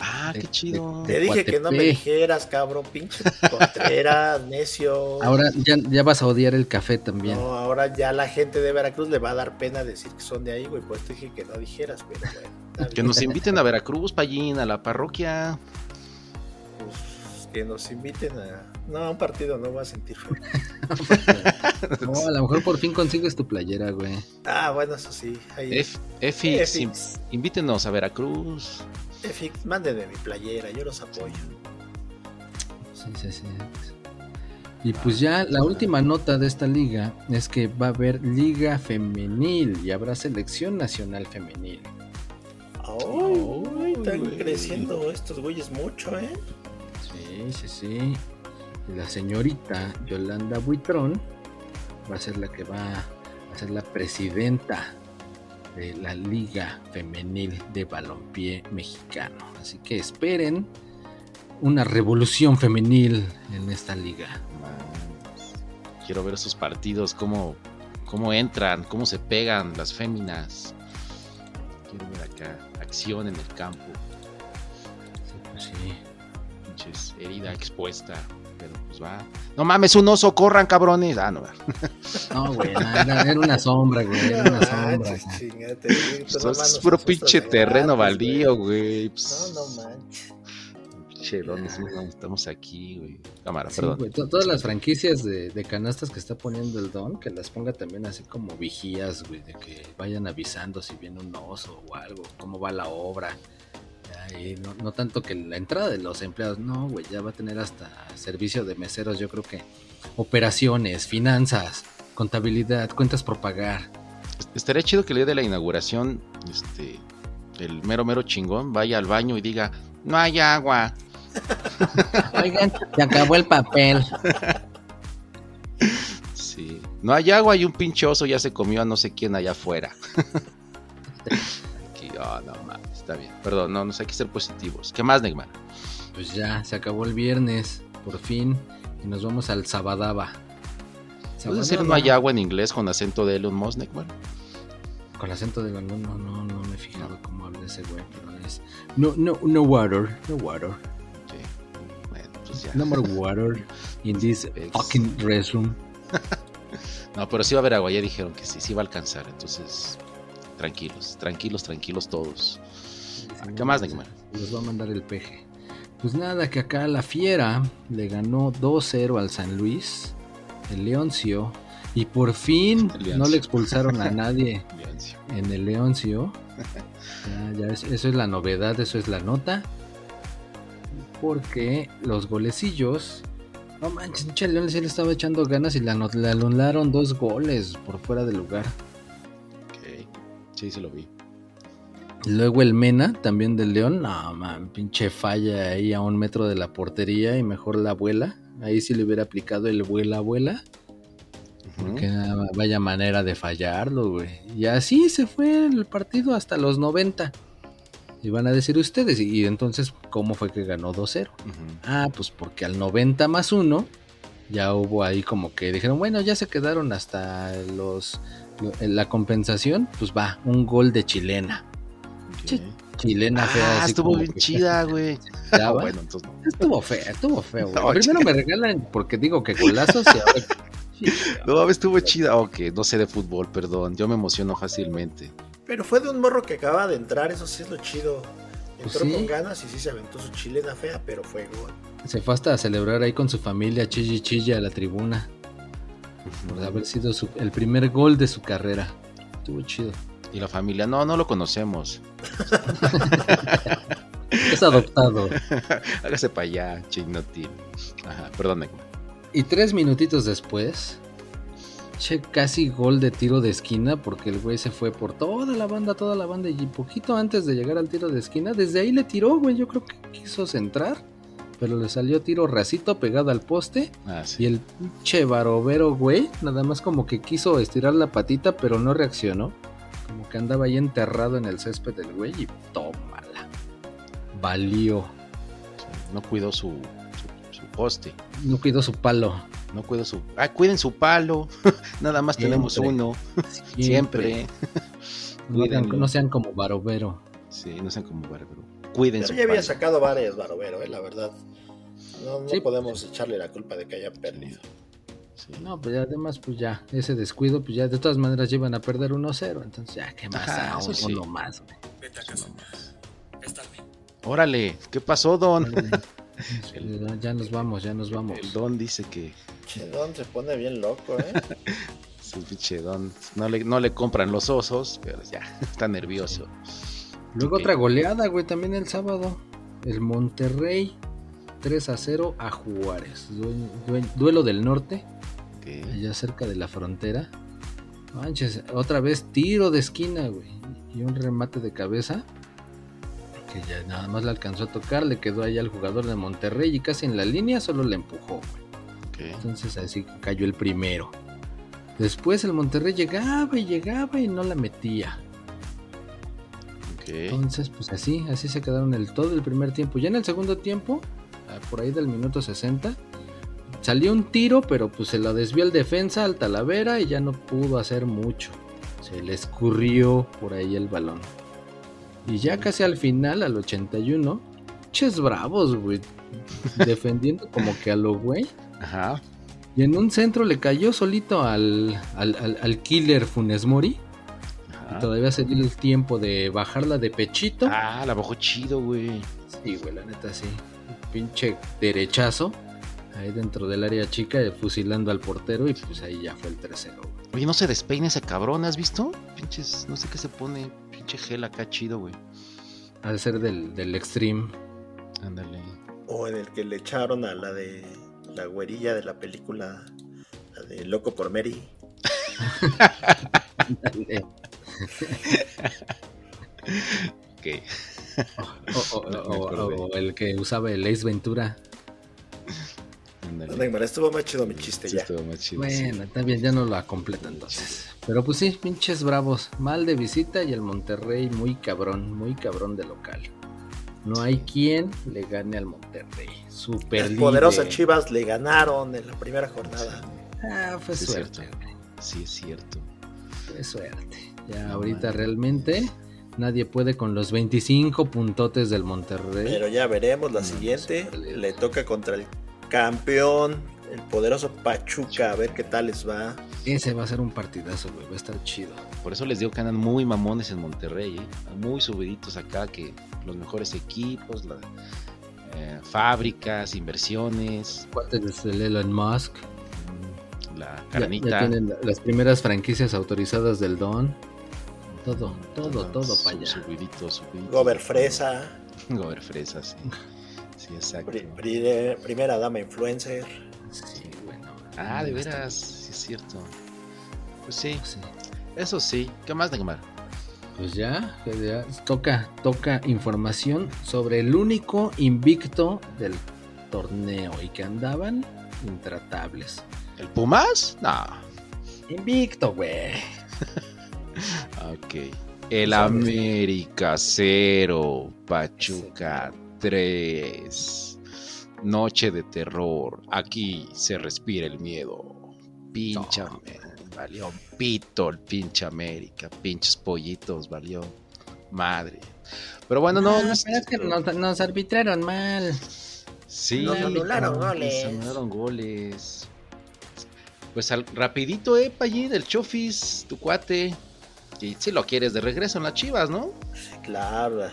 Ah, De- qué chido. Te dije que no me dijeras, cabrón, pinche Contreras, necio. Ahora ya, ya vas a odiar el café también. No, ahora ya la gente de Veracruz le va a dar pena decir que son de ahí, güey. Pues te dije que no dijeras, pero bueno. Que nos inviten a Veracruz, Payín, a la parroquia. Pues, que nos inviten a. No, a un partido no voy a sentir feo. No, a lo mejor por fin consigues tu playera, güey. Ah, bueno, eso sí. Ahí. F- invítenos a Veracruz. Efix, mándenme mi playera, yo los apoyo. Sí, sí, sí. Y pues ya la última nota de esta liga es que va a haber liga femenil y habrá selección nacional femenil. Ay, están güey. creciendo estos güeyes mucho, ¿eh? Sí, sí, sí. La señorita Yolanda Buitrón va a ser la que va a ser la presidenta de la Liga Femenil de Balompié Mexicano. Así que esperen una revolución femenil en esta liga. Quiero ver esos partidos, cómo, cómo entran, cómo se pegan las féminas. Quiero ver acá acción en el campo. Sí, pues Pinches, herida expuesta. Pero pues va. No mames, un oso, corran cabrones. Ah, no. No, güey, era, era una sombra, güey. Era una sombra. manches, chingate, güey, Pues, es puro pinche terreno gratis, baldío, güey. Pues, No, no manches. Pinche, ¿dónde estamos aquí, güey? Cámara, Sí, perdón. güey, todas las franquicias de, de canastas que está poniendo el Don, que las ponga también así como vigías, güey, de que vayan avisando si viene un oso o algo, cómo va la obra. Y no, no tanto que la entrada de los empleados, no, güey, ya va a tener hasta servicio de meseros, yo creo que operaciones, finanzas, contabilidad, cuentas por pagar. Estaría chido que el día de la inauguración, este, el mero mero chingón vaya al baño y diga, no hay agua. Oigan, se acabó el papel. Sí. No hay agua y un pinche oso ya se comió a no sé quién allá afuera. Aquí, oh, no está bien. Perdón, no, no sé, hay que ser positivos. ¿Qué más, Neymar? Pues ya, se acabó el viernes, por fin, y nos vamos al Sabadaba. ¿Puedes decir no hay agua en inglés con acento de Elon Musk, Neymar? Con acento de balón, no, no, no me he fijado cómo habla ese güey, pero es. No, no, no water, no water. Bueno, pues ya. No more water in this Ex- fucking restroom. No, pero sí va a haber agua, ya dijeron que sí, sí va a alcanzar. Entonces, tranquilos, tranquilos, tranquilos todos. ¿Qué más, Neymar? Les va a mandar el peje. Pues nada, que acá la Fiera le ganó 2-0 al San Luis, el Leoncio, y por fin El Leoncio. no le expulsaron a nadie Leoncio. en el Leoncio. Ya, ya es- eso es la novedad, eso es la nota. Porque los golecillos. No manches, pinche León sí le estaba echando ganas y le, anularon dos goles por fuera de lugar. Ok. Sí, sí lo vi. Luego el Mena, también del León. No, man, pinche falla ahí a un metro de la portería y mejor la abuela. Ahí sí le hubiera aplicado el vuela abuela. Ujú. Que vaya manera de fallarlo, güey. Y así se fue el partido hasta los 90. Y van a decir ustedes, y, y entonces, ¿cómo fue que ganó 2-0? Ujú. Ah, pues porque al 90 más 1 ya hubo ahí como que dijeron, bueno, ya se quedaron hasta los la compensación, pues va, un gol de chilena. Chilena fea. Ah, así estuvo bien que chida, güey. bueno, entonces no. Estuvo feo, estuvo feo. güey. No, Primero chica. me regalan porque digo que golazos y ahora... No, mames, estuvo chida. Ok, no sé de fútbol, perdón. Yo me emociono fácilmente. Pero fue de un morro que acaba de entrar, eso sí es lo chido. Entró Pues sí. con ganas y sí se aventó su chilena fea, pero fue gol. Se fue hasta a celebrar ahí con su familia, chille chille a la tribuna. Por haber sido su- el primer gol de su carrera. Estuvo chido. Y la familia, no, no lo conocemos. Es adoptado. Hágase para allá, chinotil. Ajá, perdón, Neymar. Y tres minutitos después, che, casi gol de tiro de esquina porque el güey se fue por toda la banda, toda la banda y poquito antes de llegar al tiro de esquina, desde ahí le tiró, güey, yo creo que quiso centrar, pero le salió tiro racito pegado al poste Ah, y el pinche barovero, güey, nada más como que quiso estirar la patita, pero no reaccionó, que andaba ahí enterrado en el césped del güey y tómala. Valió. No cuidó su, su, su poste. No cuidó su palo. No cuidó su. Ah, cuiden su palo. Nada más tenemos uno. Siempre. No sean, Cuídenlo. no sean como barovero. Sí, no sean como bárbaro. Cuiden Pero su ya había sacado varias, Barovero, eh, la verdad. No, no Sí. podemos echarle la culpa de que haya perdido. Sí. No, pues ya además, pues ya, ese descuido, pues ya de todas maneras llevan a perder 1-0. Entonces, ya, ¿qué más? Ajá, Ah, eso sí. uno más, güey. Vete a casa. Es tarde. Órale, ¿qué pasó, Don? Ya- Ya nos vamos, ya nos vamos. El Don dice que Che, Don se pone bien loco, ¿eh? su pinche Don no le, no le compran los osos, pero ya está nervioso. Luego otra goleada, güey, también el sábado. El Monterrey 3 a 0 a Juárez. Due- due- duelo del norte, Allá cerca de la frontera. Manches, otra vez tiro de esquina, güey. Y un remate de cabeza. Que ya nada más le alcanzó a tocar, le quedó ahí al jugador de Monterrey y casi en la línea solo le empujó, güey. Entonces así cayó el primero. Después el Monterrey llegaba y llegaba y no la metía. Entonces, pues así, así se quedaron el todo el primer tiempo. Ya en el segundo tiempo, por ahí del minuto 60. Salió un tiro, pero pues se lo desvió el defensa al Talavera y ya no pudo hacer mucho. Se le escurrió por ahí el balón. Y ya casi al final, al 81, ches bravos, güey. defendiendo como que a lo güey. Ajá. Y en un centro le cayó solito al, al, al, killer Funes Mori. Y todavía se dio el tiempo de bajarla de pechito. Ah, la bajó chido, güey. Sí, güey, la neta sí. pinche derechazo. Ahí dentro del área chica, fusilando al portero. Y pues ahí ya fue el tercero. Oye, no se despeina ese cabrón, ¿has visto? Pinches, no sé qué se pone. Pinche gel acá chido, güey. Ha de ser del, del Extreme. Ándale. O en el que le echaron a la de la güerilla de la película, la de Loco por Mary. okay. o, o, el que usaba el Ace Ventura. No, estuvo más chido mi chiste ya. bueno, está bien, ya no lo completa entonces. Pero pues sí, pinches bravos. Mal de visita y el Monterrey muy cabrón, muy cabrón de local. No hay quien le gane al Monterrey. Super Las poderosas Chivas le ganaron en la primera jornada. Ah, fue suerte. sí, es cierto. Fue suerte. Ya ahorita realmente nadie puede con los 25 puntotes del Monterrey. Pero ya veremos la siguiente. Le toca contra el campeón, el poderoso Pachuca, a ver qué tal les va. Ese va a ser un partidazo, güey, va a estar chido. Por eso les digo que andan muy mamones en Monterrey, ¿eh? muy subiditos acá, que los mejores equipos, eh, fábricas, inversiones. ¿Cuántos de Elon Musk? Mm, la carnita. Ya, tienen las primeras franquicias autorizadas del Don. Todo, todo, todo para allá. Subidito, subidito. Gober Fresa. Gober Fresa, sí. Sí, exacto. primera dama influencer. Sí, bueno. Ah, de veras, sí es cierto. Pues sí, sí. eso sí. ¿Qué más, Neymar? Pues ya, ya, toca, toca información sobre el único invicto del torneo y que andaban intratables. ¿El Pumas? No. Invicto, güey. ok. El América 0, Pachuca 3. Noche de terror. Aquí se respira el miedo. Pinchame. Valió pito el pinche América. Pinches pollitos, valió. Madre. Pero bueno, no. no, es que nos, arbitraron mal. Sí, nos anularon goles. Nos anularon goles. Pues al, rapidito, eh, Pallín, del Chofis, tu cuate. Y si lo quieres de regreso en las chivas, ¿no? Claro.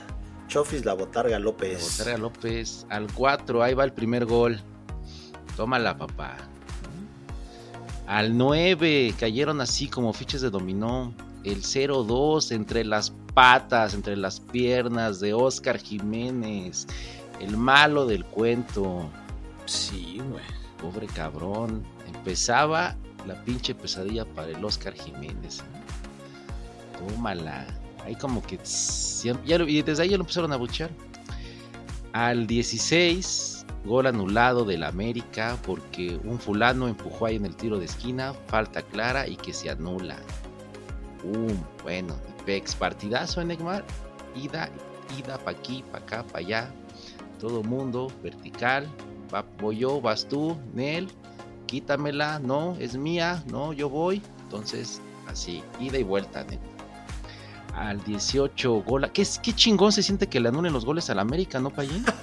Chofis, la botarga López. La botarga López. Al 4, ahí va el primer gol. Tómala, papá. Al 9 cayeron así como fichas de dominó. El 0-2 entre las patas, entre las piernas de Oscar Jiménez. El malo del cuento. Sí, güey. Pobre cabrón. Empezaba la pinche pesadilla para el Oscar Jiménez. Tómala. Ahí como que... y desde ahí ya lo empezaron a buchar. Al 16 Gol anulado del América porque un fulano empujó ahí en el tiro de esquina, falta clara y que se anula. Um, bueno, Pex, partidazo en Neymar, ida, ida pa' aquí, pa' acá, pa' allá, todo mundo, vertical, voy yo, vas tú, Nel, quítamela, no, es mía, no, yo voy, entonces así, ida y vuelta, Nel. Al 18 gol, ¿Qué, qué chingón se siente que le anulen los goles al América, ¿no, Payín?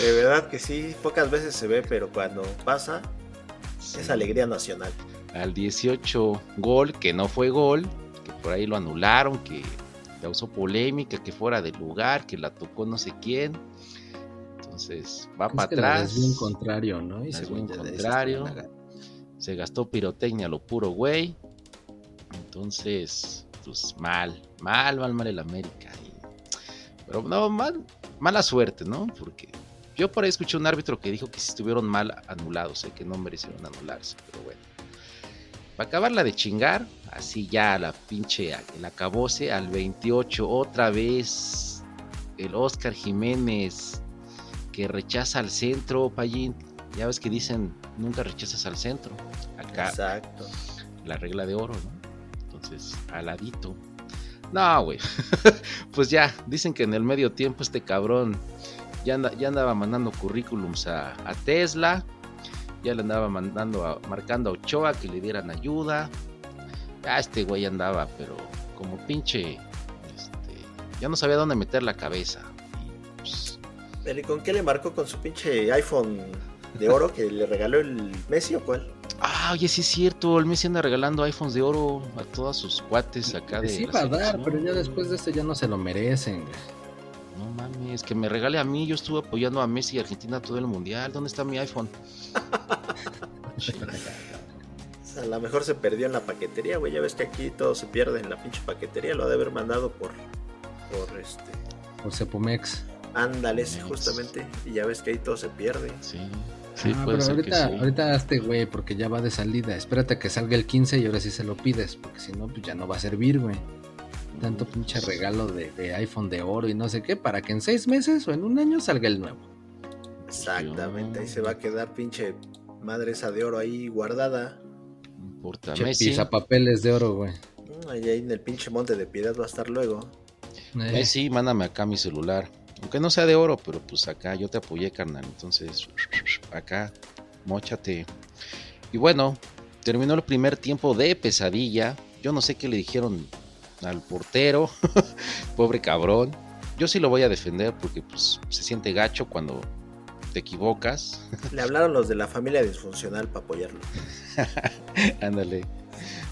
De verdad que sí, pocas veces se ve, pero cuando pasa es alegría nacional. Al 18 gol, que no fue gol, que por ahí lo anularon, que causó polémica, que fuera del lugar, que la tocó no sé quién. Entonces va para atrás. Es bien contrario, ¿no? Y según contrario. Se gastó pirotecnia lo puro güey. Entonces, pues mal, mal, mal, mal el América. pero no, mal, mala suerte, ¿no? Porque yo por ahí escuché un árbitro que dijo que si estuvieron mal anulados, eh, que no merecieron anularse, pero bueno. Para acabarla de chingar, así ya la pinche, el acabose al 28, otra vez el Oscar Jiménez que rechaza al centro, Payín. Ya ves que dicen, nunca rechazas al centro. Acá, Exacto. la regla de oro, ¿no? Entonces, aladito. No, güey. pues ya, dicen que en el medio tiempo este cabrón ya, anda- ya andaba mandando currículums a, Tesla, ya le andaba mandando a, marcando a Ochoa que le dieran ayuda. Ya este güey andaba, pero como pinche, este, ya no sabía dónde meter la cabeza. Y, pues, ¿Pero y con qué le marcó con su pinche iPhone de oro que le regaló el Messi o cuál? ah, oye, sí es cierto, el Messi anda regalando iPhones de oro a todos sus cuates acá de. Sí va a dar, pero ya después de esto ya no se lo merecen. güey. No mames, que me regale a mí, yo estuve apoyando a Messi y Argentina todo el mundial. ¿Dónde está mi iPhone? A lo mejor se perdió en la paquetería, güey. Ya ves que aquí todo se pierde en la pinche paquetería. Lo ha de haber mandado por. Por este. Por Cepomex. Ándale, justamente. Y ya ves que ahí todo se pierde. Sí, sí, ah, puede pero ser ahorita, que sí. ahorita hazte, güey, porque ya va de salida. Espérate a que salga el 15 y ahora sí se lo pides, porque si no, pues ya no va a servir, güey. Tanto pinche regalo de, de iPhone de oro y no sé qué, para que en seis meses o en un año salga el nuevo. Exactamente. Ahí se va a quedar pinche madre esa de oro ahí guardada. No importa, Messi. papeles de oro, güey. Mm, Ahí ahí en el pinche monte de piedad va a estar luego. Eh, Messi, mándame acá mi celular. Aunque no sea de oro, pero pues acá yo te apoyé, carnal. Entonces, acá, mochate. Y bueno, terminó el primer tiempo de pesadilla. Yo no sé qué le dijeron al portero. Pobre cabrón. Yo sí lo voy a defender porque pues se siente gacho cuando te equivocas. Le hablaron los de la familia disfuncional para apoyarlo. Ándale.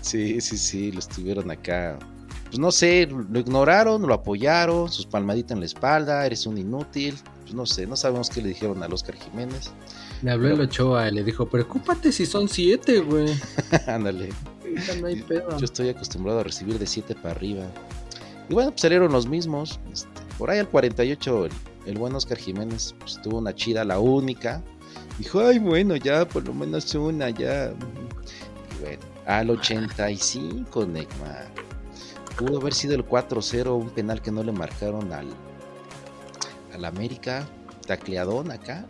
Sí, sí, sí, lo estuvieron acá. Pues no sé, lo ignoraron, lo apoyaron, sus palmaditas en la espalda, eres un inútil. Pues no sé, no sabemos qué le dijeron al Oscar Jiménez. Le habló el Ochoa y le dijo, preocúpate si son siete, güey. Ándale. Ahorita no hay pedo. Yo estoy acostumbrado a recibir de 7 para arriba. Y bueno, pues salieron los mismos. Este, por ahí al 48, el, el buen Oscar Jiménez pues, tuvo una chida, la única. Dijo, ay, bueno, ya, por lo menos una, ya. Y bueno, al 85, Neymar. Pudo haber sido el 4-0, un penal que no le marcaron al, al América. Tacleadón acá.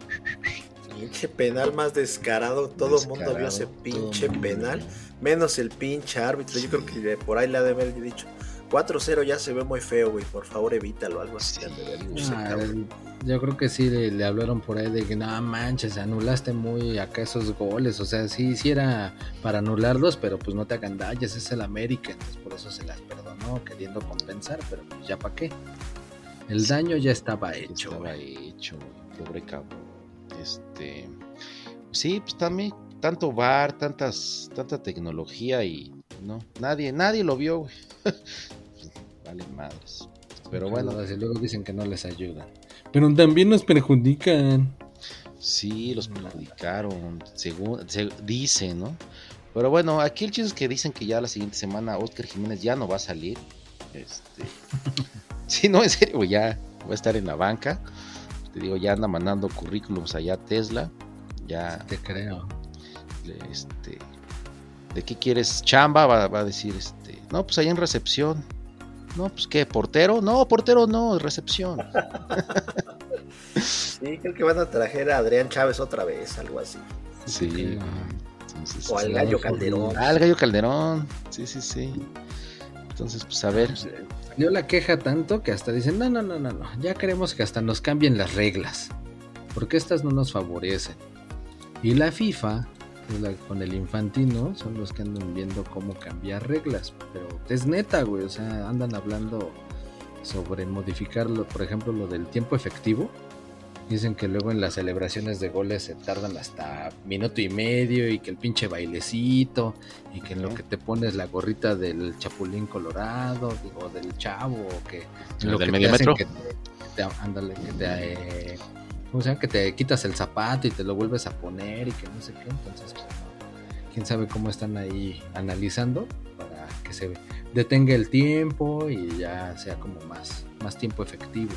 Pinche penal más descarado. Todo el mundo vio ese Descarado, pinche penal. mundo. Menos el pinche árbitro. Yo creo que por ahí le ha de haber dicho. 4-0 ya se ve muy feo, güey. Por favor, evítalo. Algo así. ese Ah, yo creo que sí le, le hablaron por ahí de que no manches, anulaste muy acá esos goles. O sea, sí, sí era para anularlos, pero pues no te agandalles, es el América. Entonces por eso se las perdonó, queriendo compensar, pero pues ya para qué. El daño ya estaba hecho. Estaba güey. hecho, pobre cabrón. Este. Sí, pues también tanto bar, tantas, tanta tecnología y no, nadie, nadie lo vio, güey. Vale madres. Pero bueno, Y luego dicen que no les ayudan. Pero también nos perjudican. sí, los perjudicaron, según se dice, ¿no? Pero bueno, aquí el chiste es que dicen que ya la siguiente semana Oscar Jiménez ya no va a salir. Este. sí, no, en serio, ya va a estar en la banca. Te digo, ya anda mandando currículums allá a Tesla. Ya Te creo. este de qué quieres chamba va, va a decir este no pues ahí en recepción no pues qué portero no portero no recepción Sí, creo que van a traer a Adrián Chávez otra vez. Algo así. sí O al Gallo Calderón. ah, el gallo calderón sí sí sí entonces pues a ver Dio la queja tanto que hasta dicen, no, no, no, no, no, ya queremos que hasta nos cambien las reglas, porque estas no nos favorecen. Y la FIFA, que es la- con el infantino, son los que andan viendo cómo cambiar reglas, pero es neta, güey, o sea, andan hablando sobre modificarlo, por ejemplo, lo del tiempo efectivo. Dicen que luego en las celebraciones de goles se tardan hasta minuto y medio y que el pinche bailecito y que en lo que te pones la gorrita del chapulín colorado o del chavo o que en ¿El lo del que medio te metro? que te, que te- ándale, que te, eh, que te quitas el zapato y te lo vuelves a poner y que no sé qué entonces pues, quién sabe cómo están ahí analizando para que se detenga el tiempo y ya sea como más más tiempo efectivo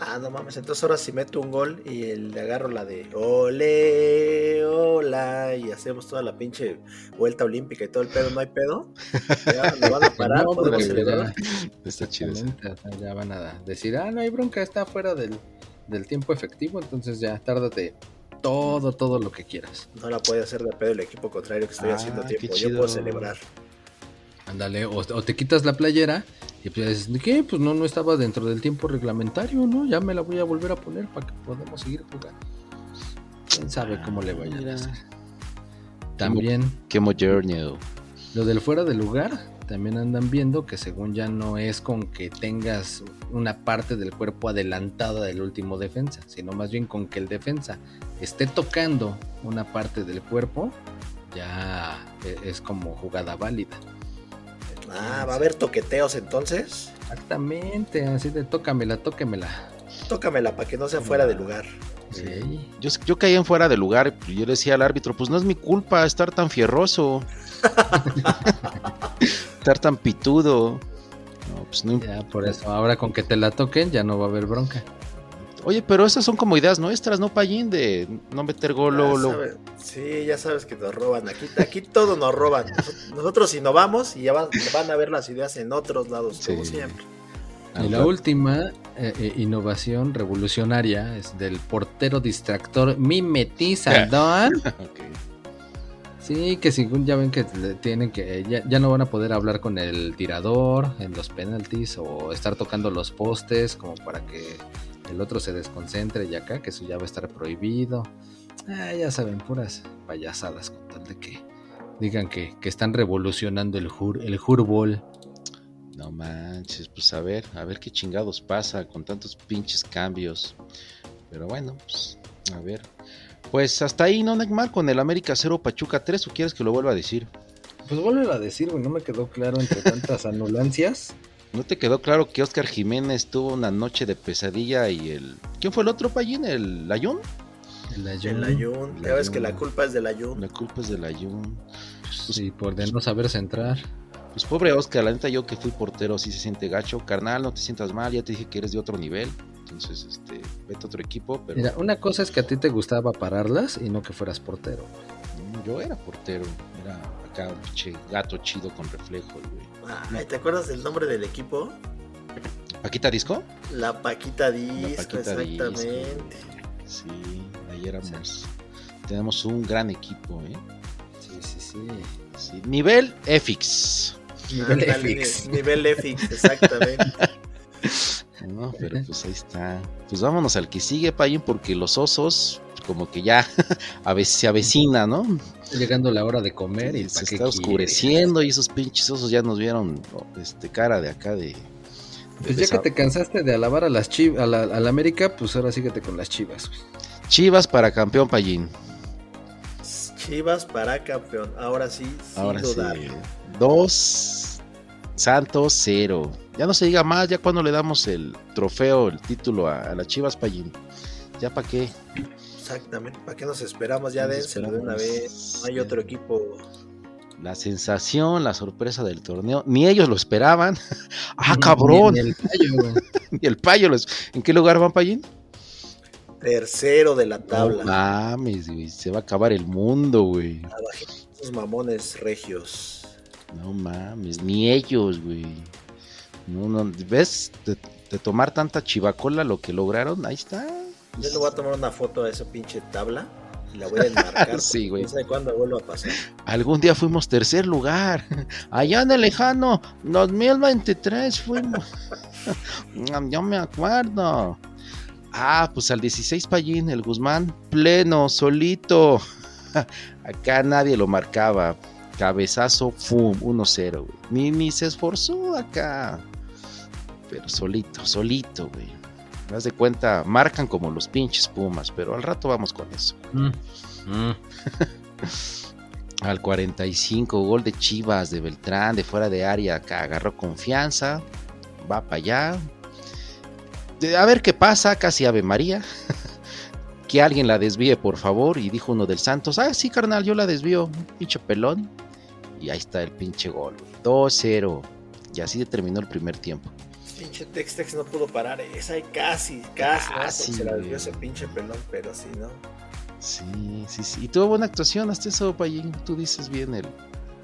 Ah, no mames. Entonces ahora si meto un gol y el- le agarro la de ole, hola. Y hacemos toda la pinche vuelta olímpica y todo el pedo. ¿No hay pedo? Ya, ¿Me van a parar? No, ¿Podemos celebrar? está chido ya van a decir, ah, no hay bronca, está fuera del, del tiempo efectivo, entonces ya tárdate todo, todo lo que quieras. No la puede hacer de pedo el equipo contrario que estoy Ah, haciendo qué tiempo. Yo puedo celebrar. Ándale, o, o te quitas la playera Y pues, ¿qué? Pues no, no estaba dentro del tiempo reglamentario, ¿no? Ya me la voy a volver a poner para que podamos seguir jugando. ¿Quién sabe cómo le vaya a hacer? También... Qué moderno. Lo del fuera de lugar, también andan viendo que según ya no es con que tengas una parte del cuerpo adelantada del último defensa, sino más bien con que el defensa esté tocando una parte del cuerpo, ya e, es como jugada válida. Ah, ¿va a haber toqueteos entonces? Exactamente, así de tócamela, tóquemela. Tócamela para que no sea fuera de lugar. Sí. Yo, yo caí en fuera de lugar y yo le decía al árbitro, pues no es mi culpa estar tan fierroso. estar tan pitudo. No, pues no. Ya, por eso, ahora con que te la toquen ya no va a haber bronca. Oye, pero esas son como ideas nuestras, ¿no, Payín? De no meter gol, luego, luego. sí, ya sabes que nos roban. Aquí, aquí todo nos roban. Nos- Nosotros innovamos y ya van, van a ver las ideas en otros lados, como siempre. Y la última eh, eh, innovación revolucionaria es del portero distractor Mimetizador. Ok. Sí, que según ya ven que tienen que ya, ya no van a poder hablar con el tirador en los penaltis o estar tocando los postes como para que el otro se desconcentre y acá que eso ya va a estar prohibido. Ah, ya saben, puras payasadas con tal de que digan que, que están revolucionando el jur, el jurbol. No manches, pues a ver, a ver qué chingados pasa con tantos pinches cambios. Pero bueno, pues a ver. Pues hasta ahí, ¿no, Neymar? Con el América 0 Pachuca 3, ¿o quieres que lo vuelva a decir? Pues vuelve a decir, güey, no me quedó claro entre tantas anulancias. ¿No te quedó claro que Oscar Jiménez tuvo una noche de pesadilla y el... ¿Quién fue el otro Payín? ¿El Layún? El El Ayun. Ya ves que la culpa es del Ayun. La culpa es del Layún. Sí, por de no saber centrar. Pues pobre Oscar, la neta yo que fui portero sí se siente gacho. Carnal, no te sientas mal, ya te dije que eres de otro nivel. Entonces, este, vete a otro equipo, pero Mira, una cosa es que a ti te gustaba pararlas y no que fueras portero. mm, yo era portero. Era acá un pinche gato chido con reflejo, güey. Ay, ¿Te acuerdas del nombre del equipo? ¿Paquita Disco? La Paquita La Disco, exactamente. Sí, ahí éramos. Tenemos un gran equipo, ¿eh? Sí, sí, sí. Sí, Nivel EFIX. Nivel Ándale, FX. Nivel FX, exactamente. No, pero pues ahí está. Pues vámonos al que sigue, Payin, porque los osos, como que ya a veces se avecina, ¿no? Está llegando la hora de comer y se ¿pa' qué está oscureciendo y esos pinches osos ya nos vieron este cara de acá de. de Pues ya que te cansaste de alabar a las chivas, a la, a la América, pues ahora síguete con las chivas. Chivas para campeón, Payin. Chivas para campeón. Ahora sí, sin Ahora dudar. sí. Dos. Santos, cero. Ya no se diga más, ya cuando le damos el trofeo, el título a, a las Chivas, Payin. Ya para qué. Exactamente. ¿Para qué nos esperamos? Ya Nos dénselo de una vez. No hay otro equipo. La sensación, la sorpresa del torneo. Ni ellos lo esperaban. ¡Ah, cabrón! Ni- ni el güey. Y el payo, los- ¿en qué lugar van, Payín? Tercero de la tabla. No mames, güey, se va a acabar el mundo, güey. Esos mamones regios. No mames, ni ellos, güey. No, no, ¿ves? De, de tomar tanta chivacola lo que lograron, ahí está. Yo le voy a tomar una foto de esa pinche tabla y la voy a enmarcar. Sí, güey. No sé cuándo vuelva a pasar. Algún día fuimos tercer lugar. Allá en el lejano, 2023 fuimos. Yo me acuerdo. Ah, pues al 16 Payín, el Guzmán, pleno, solito. Acá nadie lo marcaba. Cabezazo, fum, 1-0, güey. Ni, ni se esforzó acá. Pero solito, solito, güey. Das de cuenta, marcan como los pinches pumas, pero al rato vamos con eso. Mm. Mm. Al 45, gol de Chivas, de Beltrán, de fuera de área, acá agarró confianza, va para allá. De- A ver qué pasa, casi Ave María. que alguien la desvíe, por favor. Y dijo uno del Santos, ah, sí, carnal, yo la desvío, pinche pelón. Y ahí está el pinche gol, güey. 2-0. Y así terminó el primer tiempo. Pinche Tex Tex no pudo parar esa y casi, casi. ¿no? Casi, Se la desvió ese pinche pelón, pero sí, ¿no? Sí, sí, sí. Y tuvo buena actuación hasta eso, Payín. Tú dices bien, el,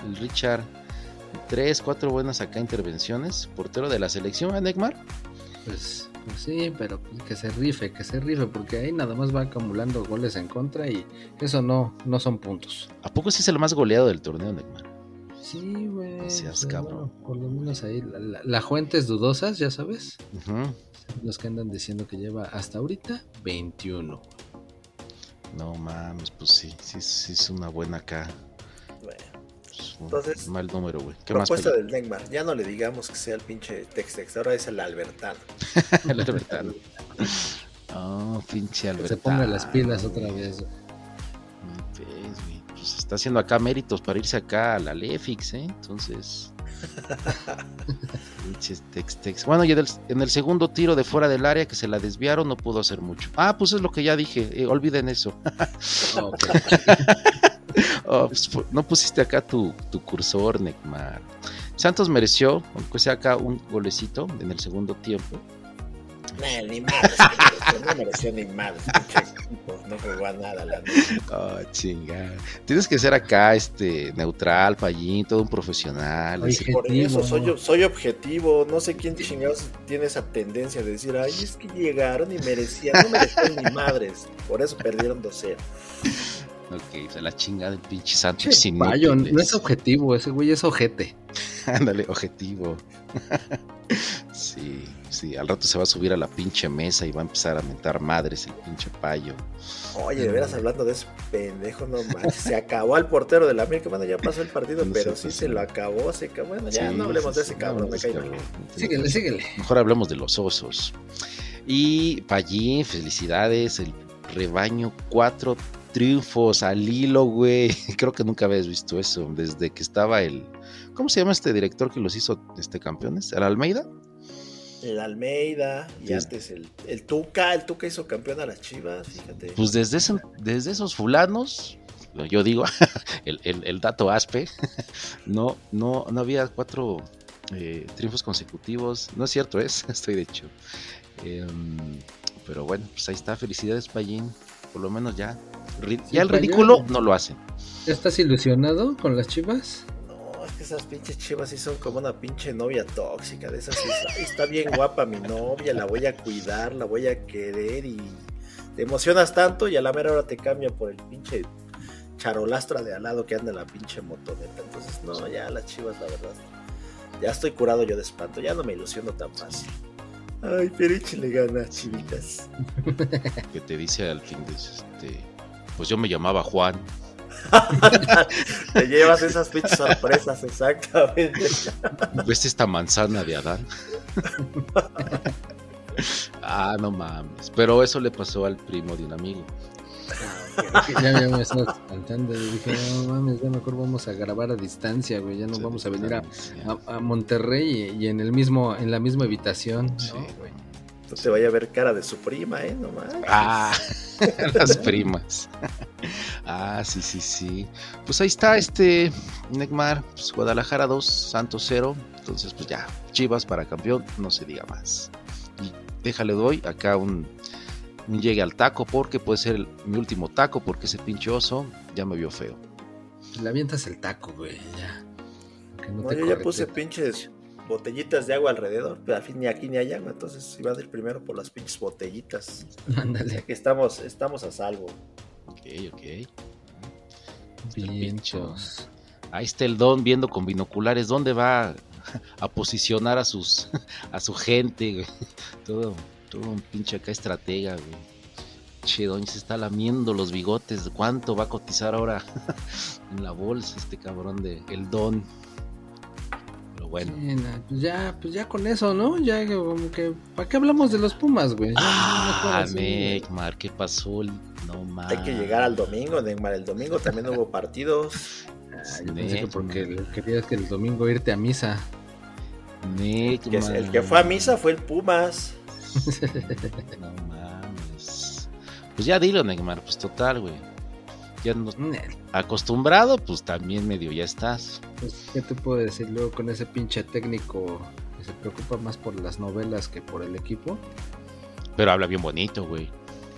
el Richard. Tres, cuatro buenas acá intervenciones. Portero de la selección, ¿eh, Neymar? Pues, pues sí, pero que se rife, que se rife, porque ahí nada más va acumulando goles en contra y eso no, no son puntos. ¿A poco sí es el más goleado del torneo, Neymar? Sí, güey. No seas cabrón. bueno, por lo menos ahí. La, la- la fuentes dudosas, ya sabes. Ujú. Los que andan diciendo que lleva hasta ahorita 21. No mames, pues sí, sí, sí es una buena acá. Bueno, Pues, Entonces, mal número, güey. ¿Qué propuesta del Neymar. Ya no le digamos que sea el pinche Tex-Tex, ahora es el Albertano. El Albertano. Oh, pinche Que Albertano. se ponga las pilas otra vez. güey. Pues, está haciendo acá méritos para irse acá a la Lefix, ¿eh? Entonces. Pinches tex, tex. Bueno, y en el, en el segundo tiro de fuera del área que se la desviaron, no pudo hacer mucho. Ah, pues es lo que ya dije. eh, olviden eso. Ok. Oh, pues, no pusiste acá tu, tu cursor, Neymar. Santos mereció, aunque sea acá un golecito en el segundo tiempo. Nah, ni madre, no mereció ni madre. No jugó a nada la neta. Oh, chingada. Tienes que ser acá, este, neutral, payín, todo un profesional. Oye, así. Por eso Objetivo. soy, soy objetivo. No sé quién chingados tiene esa tendencia de decir, ay, es que llegaron y merecían. No merecían ni madres. Por eso perdieron 2-0. Ok, o sea, la chingada del pinche Santos. Sin Payo, no es objetivo, ese güey es ojete. Ándale, objetivo. sí, sí, al rato se va a subir a la pinche mesa y va a empezar a mentar madres el pinche payo. Oye, de veras hablando de ese pendejo, no manches. Se acabó al portero de la América. Bueno, ya pasó el partido, No pero sí pues, se lo acabó. Se acabó. Bueno, ya Sí, no hablemos sí, de sí, ese cabrón, no, me cae mal. Síguele, síguele. Mejor hablemos de los osos. Y Pallín, felicidades, el rebaño, cuatro triunfos al hilo, güey. Creo que nunca habías visto eso, desde que estaba el... ¿Cómo se llama este director que los hizo este, campeones? ¿El Almeida? El Almeida y Sí. antes el, el Tuca. El Tuca hizo campeón a las chivas, fíjate. Pues desde, ese- desde esos fulanos, yo digo, el, el- el dato aspe, no, no, no había cuatro eh, triunfos consecutivos. No es cierto, es, estoy de hecho. Em, pero bueno, pues ahí está. Felicidades, Payín. Por lo menos ya. ri- Sí, ya el Payín. ridículo no lo hacen. ¿Ya estás ilusionado con las chivas? Esas pinches chivas sí son como una pinche novia tóxica. De esas está, bien guapa mi novia, la voy a cuidar, la voy a querer y te emocionas tanto y a la mera hora te cambia por el pinche charolastra de al lado que anda en la pinche motoneta. Entonces, no, ya las chivas, la verdad. Ya estoy curado yo de espanto, ya no me ilusiono tan fácil. Ay, pero échale ganas, chivitas. Que te dice al fin de este. Pues yo me llamaba Juan. Te llevas esas pinches sorpresas, exactamente. ¿Ves esta manzana de Adán? ah, no mames. Pero eso le pasó al primo de un amigo. Ya, ya me estaba espantando. y Dije, no mames, ya mejor vamos a grabar a distancia, güey. Ya no Sí, vamos a venir a, distancia. a- a Monterrey y, y en el mismo, en la misma habitación. Sí. No, güey. No te vaya a ver cara de su prima, ¿eh? No manches. Ah, las primas. ah, sí, sí, sí. Pues ahí está este Neymar, pues Guadalajara 2, Santos 0. Entonces, pues ya, Chivas para campeón, no se diga más. Y déjale doy acá un, un llegue al taco porque puede ser el- mi último taco porque ese pinche oso ya me vio feo. Le avientas el taco, güey. Ya. Que no No, te yo ya puse pinches botellitas de agua alrededor, pero al fin ni aquí ni hay agua, entonces iba a ir primero por las pinches botellitas. Ándale. Que estamos, estamos a salvo. Ok, ok. Vientos. Ahí está el don viendo con binoculares dónde va a posicionar a sus a su gente, güey. Todo, todo un pinche acá estratega, güey. Che, don se está lamiendo los bigotes. ¿Cuánto va a cotizar ahora en la bolsa este cabrón de el don? Pero bueno. Pues ya, pues ya con eso, ¿no? Ya que como que, ¿para qué hablamos de los Pumas, güey? Ah, güey. Neymar, ¿qué pasó? No mames. Hay que llegar al domingo, Neymar. El domingo también hubo partidos. Ay, yo pensé que porque querías que el domingo irte a misa. Neymar. el que fue a misa fue el Pumas. No mames. Pues ya dilo, Neymar, pues total, güey. Ya no, Nel, acostumbrado, pues también medio ya estás. Pues, ¿qué te puedo decir luego con ese pinche técnico que se preocupa más por las novelas que por el equipo? Pero habla bien bonito, güey.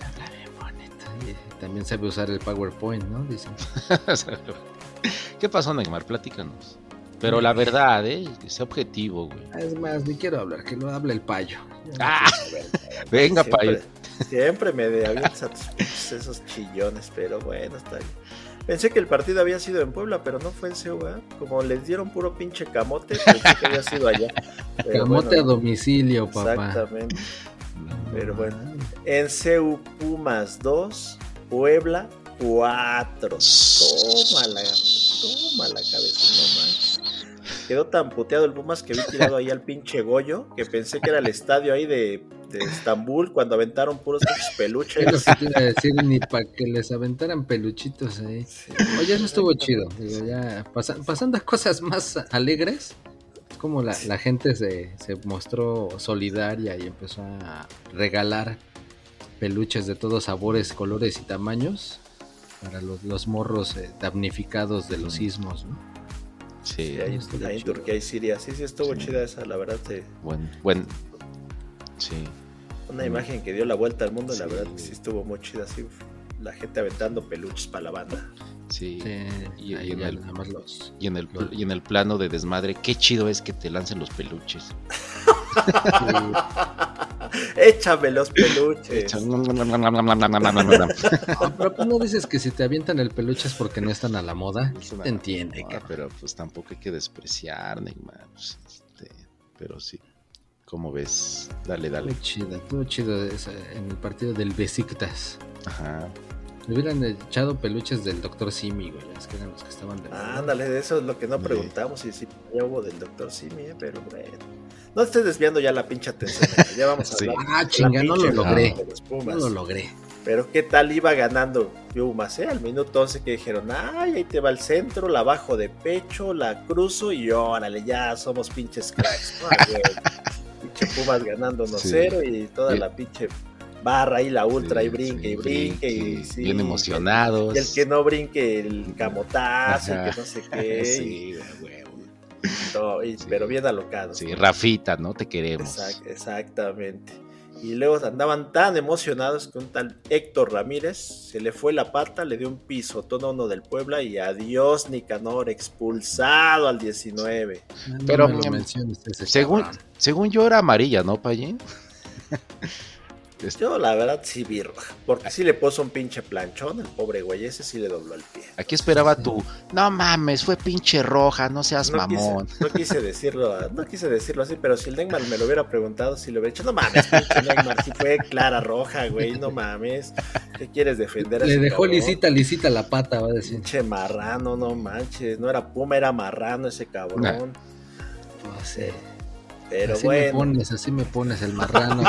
Habla bien bonito. Y también sabe usar el PowerPoint, ¿no? Dicen. ¿Qué pasó, Neymar? Platícanos. Pero la verdad, ¿eh? Que sea objetivo, güey. Es más, ni quiero hablar, que lo hable el payo. Ah, venga, siempre, payo. siempre me de avientas a tus pinches esos chillones, pero bueno, está bien. Pensé que el partido había sido en Puebla, pero no fue en CEU. Como les dieron puro pinche camote, pensé que había sido allá. Pero Camote bueno, a domicilio, papá. Exactamente. Pero bueno, en CEU Pumas 2, Puebla 4. Toma la, toma la cabeza, no manches. Quedó tan puteado el Pumas que vi tirado ahí al pinche Goyo que pensé que era el estadio ahí de, de Estambul cuando aventaron puros peluches. te iba a decir, ni para que les aventaran peluchitos ahí. Oye, eso estuvo chido. Digo, ya pasa- pasando a cosas más alegres, es como la, la gente se, se mostró solidaria y empezó a regalar peluches de todos sabores, colores y tamaños para los, los morros eh, damnificados de los sismos. ¿no? Sí, Sí, ahí, estuvo ahí en. Turquía y Siria. Sí, sí, estuvo Sí. chida esa, la verdad. sí. buen, buen. Sí, Una imagen que dio la vuelta al mundo, la Sí. verdad que sí estuvo muy chida. Así, la gente aventando peluches para la banda. Sí. Sí, Y- y en el- nada más los. Y en, el, pl- y en el plano de desmadre, qué chido es que te lancen los peluches. Échame los peluches. No, pero pues no dices que si te avientan el peluche es porque no están a la moda. Una Te entiende, cabrón. pero pues tampoco hay que despreciar, Neymar. pues, este, pero sí. ¿Cómo ves? Dale, dale. Estuvo chido, estuvo chido en el partido del Besiktas. Ajá. Le hubieran echado peluches del Dr. Simi, güey. Es que eran los que estaban de moda. Ándale, de eso es lo que no preguntamos. Y si ya hubo del doctor Simi, eh, pero bueno. No estés desviando ya la pinche atención. Ya vamos a Sí. hablar. Ah, chinga, no lo logré. No lo logré. Pero qué tal iba ganando Pumas, ¿eh? Al minuto 11 que dijeron, ay, ahí te va el centro, la bajo de pecho, la cruzo y órale, ya somos pinches cracks. Ah, güey. pinche Pumas ganando 1-0 y toda la pinche barra y la ultra y brinque sí, y brinque y sí, bien emocionados. Y el que no brinque el camotazo, y Ajá. que no sé qué. Sí, güey, y y- Sí. Pero bien alocados. Sí, Rafita, ¿no? Te queremos. Exact- exactamente. Y luego andaban tan emocionados que un tal Héctor Ramírez se le fue la pata, le dio un pisotón a uno del Puebla y adiós Nicanor, expulsado al 19. No Pero, me lo mm, menciones ese Según, según yo era amarilla, ¿no, Payín? Yo la verdad sí vi roja, porque sí le puso un pinche planchón, el pobre güey ese sí le dobló el pie. Aquí esperaba tu, no mames, fue pinche roja, no seas No mamón. quise, no quise decirlo, no quise decirlo así, pero si el Neymar me lo hubiera preguntado, si lo hubiera dicho, no mames, pinche Neymar, si fue clara roja, güey, no mames, ¿qué quieres defender Le dejó cabrón? lisita, lisita la pata, va a decir. Pinche marrano, no manches. No era puma, era marrano ese cabrón. No sé. Pero así me pones, así me pones el marrano.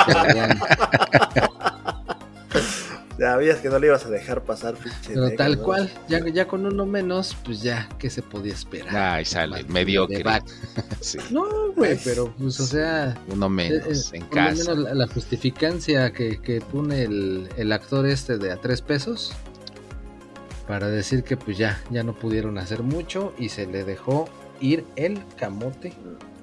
sabías que no le ibas a dejar pasar, pinche. Pero negro, tal ¿no? cual, ya, ya con uno menos, pues ya, ¿qué se podía esperar? Ay, sale, Partido mediocre. de back. Sí, No, güey, pero pues, o sea, uno eh, menos, eh, en casa. menos la, la justificancia que, que pone el, el actor este de a tres pesos para decir que pues ya, ya no pudieron hacer mucho y se le dejó ir el camote.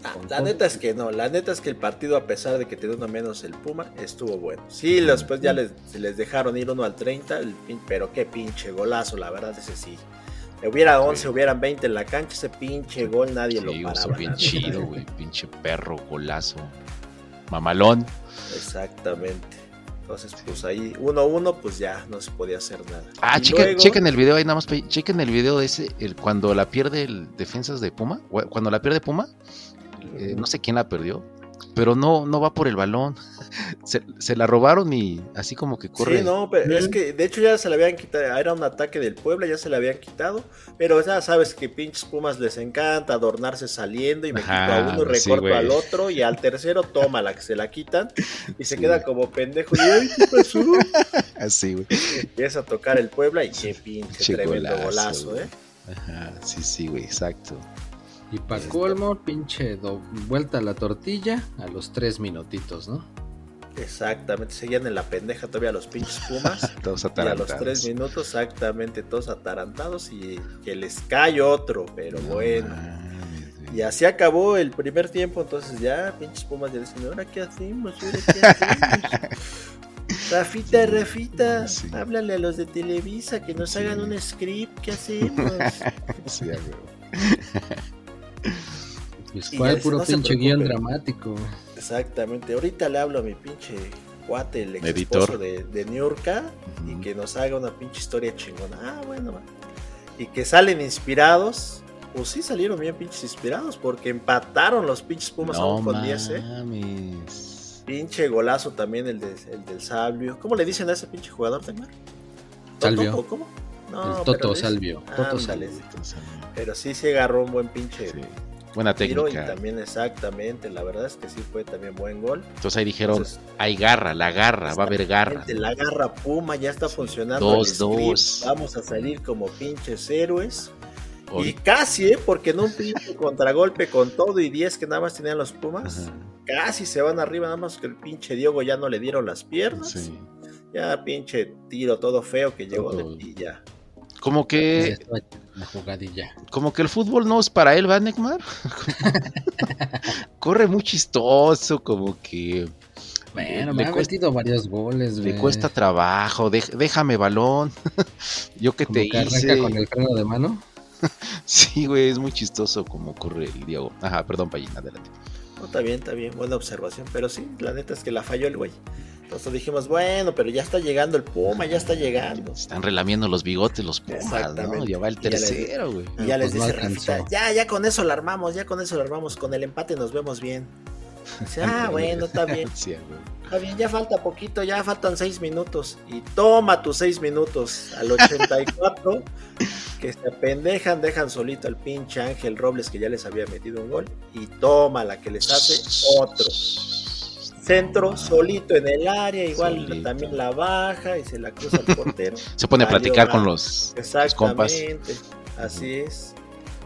Ah, la neta es que no, la neta es que el partido, a pesar de que tenía uno menos el Puma, estuvo bueno. Sí, después ya les, les dejaron ir uno al 30, el pin- pero qué pinche golazo, la verdad, ese sí. Hubiera 11, hubieran 20 en la cancha, ese pinche gol nadie Sí, lo paraba. bien chido, güey. Pinche perro, golazo. Mamalón. Exactamente. Entonces, pues ahí, 1-1, pues ya no se podía hacer nada. Ah, chequen, luego- chequen el video ahí nada más. Chequen el video de ese, el, cuando la pierde el defensas de Puma. Cuando la pierde Puma, eh, no sé quién la perdió, pero no, no va por el balón. Se, se la robaron y así como que corre. Sí, no, pero es que de hecho ya se le habían quitado, era un ataque del Puebla, ya se le habían quitado, pero ya sabes que pinches Pumas les encanta adornarse saliendo y me Ajá, quito a uno sí, recorto al otro y al tercero toma la que se la quitan y se Sí. queda como pendejo y "Ay, ¿qué pasó? Así, güey. empieza a tocar el Puebla y qué pinche Pinche tremendo golazo. ¿eh? Ajá, sí, sí, güey, exacto. Y para colmo, pinche do- vuelta a la tortilla a los tres minutitos, ¿no? Exactamente, seguían en la pendeja todavía los pinches Pumas. Todos Y a los atarantados. tres minutos, exactamente, todos atarantados y que les cae otro, pero No bueno. Y así acabó el primer tiempo, entonces ya, pinches Pumas ya dicen, ¿ahora qué hacemos? ¿Ahora qué hacemos? Rafita, Rafita, Sí. háblale a los de Televisa que nos Sí. hagan un script, ¿qué hacemos? Sí. Pues Y cuál puro "No se pinche guion preocupen". dramático. Exactamente, ahorita le hablo a mi pinche cuate, el ex Editor. esposo de, de Niurka, y Ujú. que nos haga una pinche historia chingona. Ah, bueno, va. y que salen inspirados. Pues sí salieron bien pinches inspirados porque empataron los pinches Pumas No aún con 10, ¿eh? Pinche golazo también el, de- el del Salvio. ¿Cómo le dicen a ese pinche jugador? Salvio. ¿Cómo? No, el Toto Salvio. Toto Salvio. Pero sí se agarró un buen pinche sí. Buena tiro y técnica. también exactamente. La verdad es que sí fue también buen gol. Entonces ahí dijeron, Entonces, hay garra, la garra, va a haber garra. La garra Puma ya está funcionando. Dos, dos. Vamos a salir como pinches héroes. Y casi, ¿eh? Porque en un pinche contragolpe con todo y 10 que nada más tenían los Pumas, Ajá, casi se van arriba, nada más que el pinche Diogo ya no le dieron las piernas. sí. Ya pinche tiro todo feo que llegó de ti ya. Como que, jugadilla. como que el fútbol no es para él, ¿va, Neymar? Corre muy chistoso, como que Bueno, me ha cuesta- metido varios goles, le güey. cuesta trabajo, déjame balón. Yo que Como te que arranca hice. con el freno de mano. Sí, güey, es muy chistoso como corre el Diego. Ajá, perdón, Payín, adelante. No, está bien, está bien, buena observación. Pero sí, la neta es que la falló el güey. Entonces dijimos, bueno, pero ya está llegando el Puma, ya está llegando. Están relamiendo los bigotes los Pumas, ¿no? Ya va el Y ya les- tercero, güey. Y ya les Pues dice. Rafita, ya, ya con eso la armamos, ya con eso la armamos, con el empate nos vemos bien. Dice, ah, bueno, está bien, Sí, está bien, ya falta poquito, ya faltan seis minutos. Y toma tus seis minutos al 84, que se apendejan, dejan solito al pinche Ángel Robles que ya les había metido un gol. Y toma la que les hace otro. Centro solito en el área, igual Solito. también la baja y se la cruza al portero. Se pone a platicar con los, los compas. Exactamente, así es.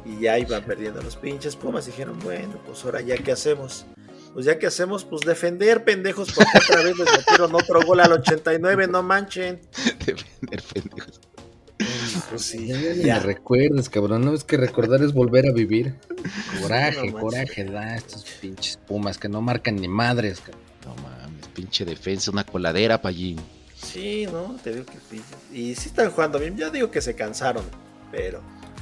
Y ya iban perdiendo los pinches Pumas. Dijeron, bueno, pues ahora ya qué hacemos. Pues ya que hacemos, pues defender, pendejos, porque otra vez les metieron otro gol al 89, no manchen. Defender pendejos. Pues sí, Ya, ya. me recuerdes, cabrón. No es que recordar es volver a vivir. Coraje, No coraje da estos pinches pumas que no marcan ni madres, cabrón. No mames, pinche defensa, una coladera, Payín. Sí, ¿no? Te digo que. Y sí están jugando bien. Yo digo que se cansaron, pero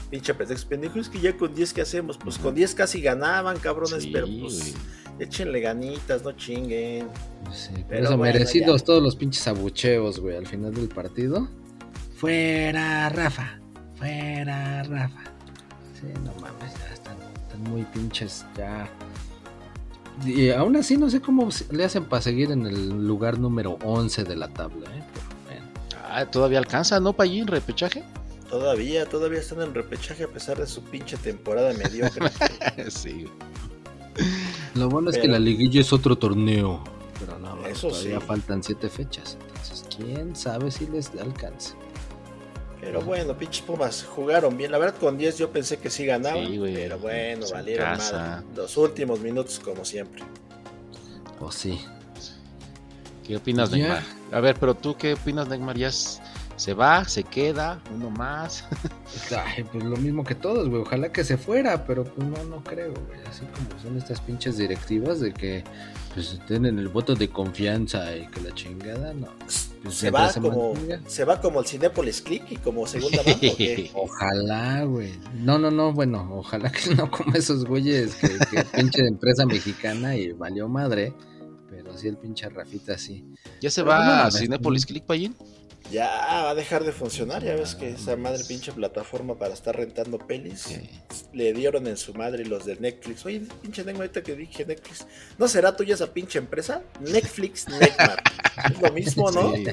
pinche pretexto pendejo. Es que ya con 10, ¿qué hacemos? Pues con 10 casi ganaban, cabrones, Sí, pero pues güey. échenle ganitas, no chinguen. Sí, Pero eso bueno, merecidos ya. todos los pinches abucheos, güey, al final del partido. Fuera, Rafa. Fuera, Rafa. Sí, no mames, ya están, están muy pinches, ya. Y aún así no sé cómo le hacen para seguir en el lugar número 11 de la tabla, ¿eh? Bueno. Ah, todavía alcanza, ¿no, Payín? ¿Repechaje? Todavía, todavía están en repechaje a pesar de su pinche temporada mediocre. sí. Lo bueno es que la liguilla es otro torneo. Pero no, bueno, Eso todavía sí. faltan siete fechas. Entonces, quién sabe si les alcance. Pero bueno, pinches Pumas jugaron bien. La verdad, con 10 yo pensé que sí ganaban. Sí, güey. pero bueno, en valieron casa. madre. Los últimos minutos, como siempre. O sí. ¿Qué opinas. Neymar? A ver, pero tú, ¿qué opinas, Neymar? ¿Ya s- se va? ¿Se queda? ¿Uno más? Ay, pues lo mismo que todos, güey. Ojalá que se fuera, pero pues no, no creo, güey. Así como son estas pinches directivas de que pues tienen el voto de confianza y que la chingada, no. Pues, Se va, como, mantenga. se va como el Cinépolis Click y como segunda mano. ¿o qué? Ojalá, güey. No, no, no, bueno, ojalá que no como esos güeyes que, que pinche empresa mexicana y valió madre. Pero sí el pinche Rafita sí. ¿Ya se Pero no va a Cinepolis Click, Payín? Ya va a dejar de funcionar. Ya ves que esa madre pinche plataforma para estar rentando pelis. Sí. Le dieron en su madre los de Netflix. Oye, pinche Neymar, ahorita que dije Netflix. ¿No será tuya esa pinche empresa? Netflix, Neymar. es lo mismo, ¿no? Sí,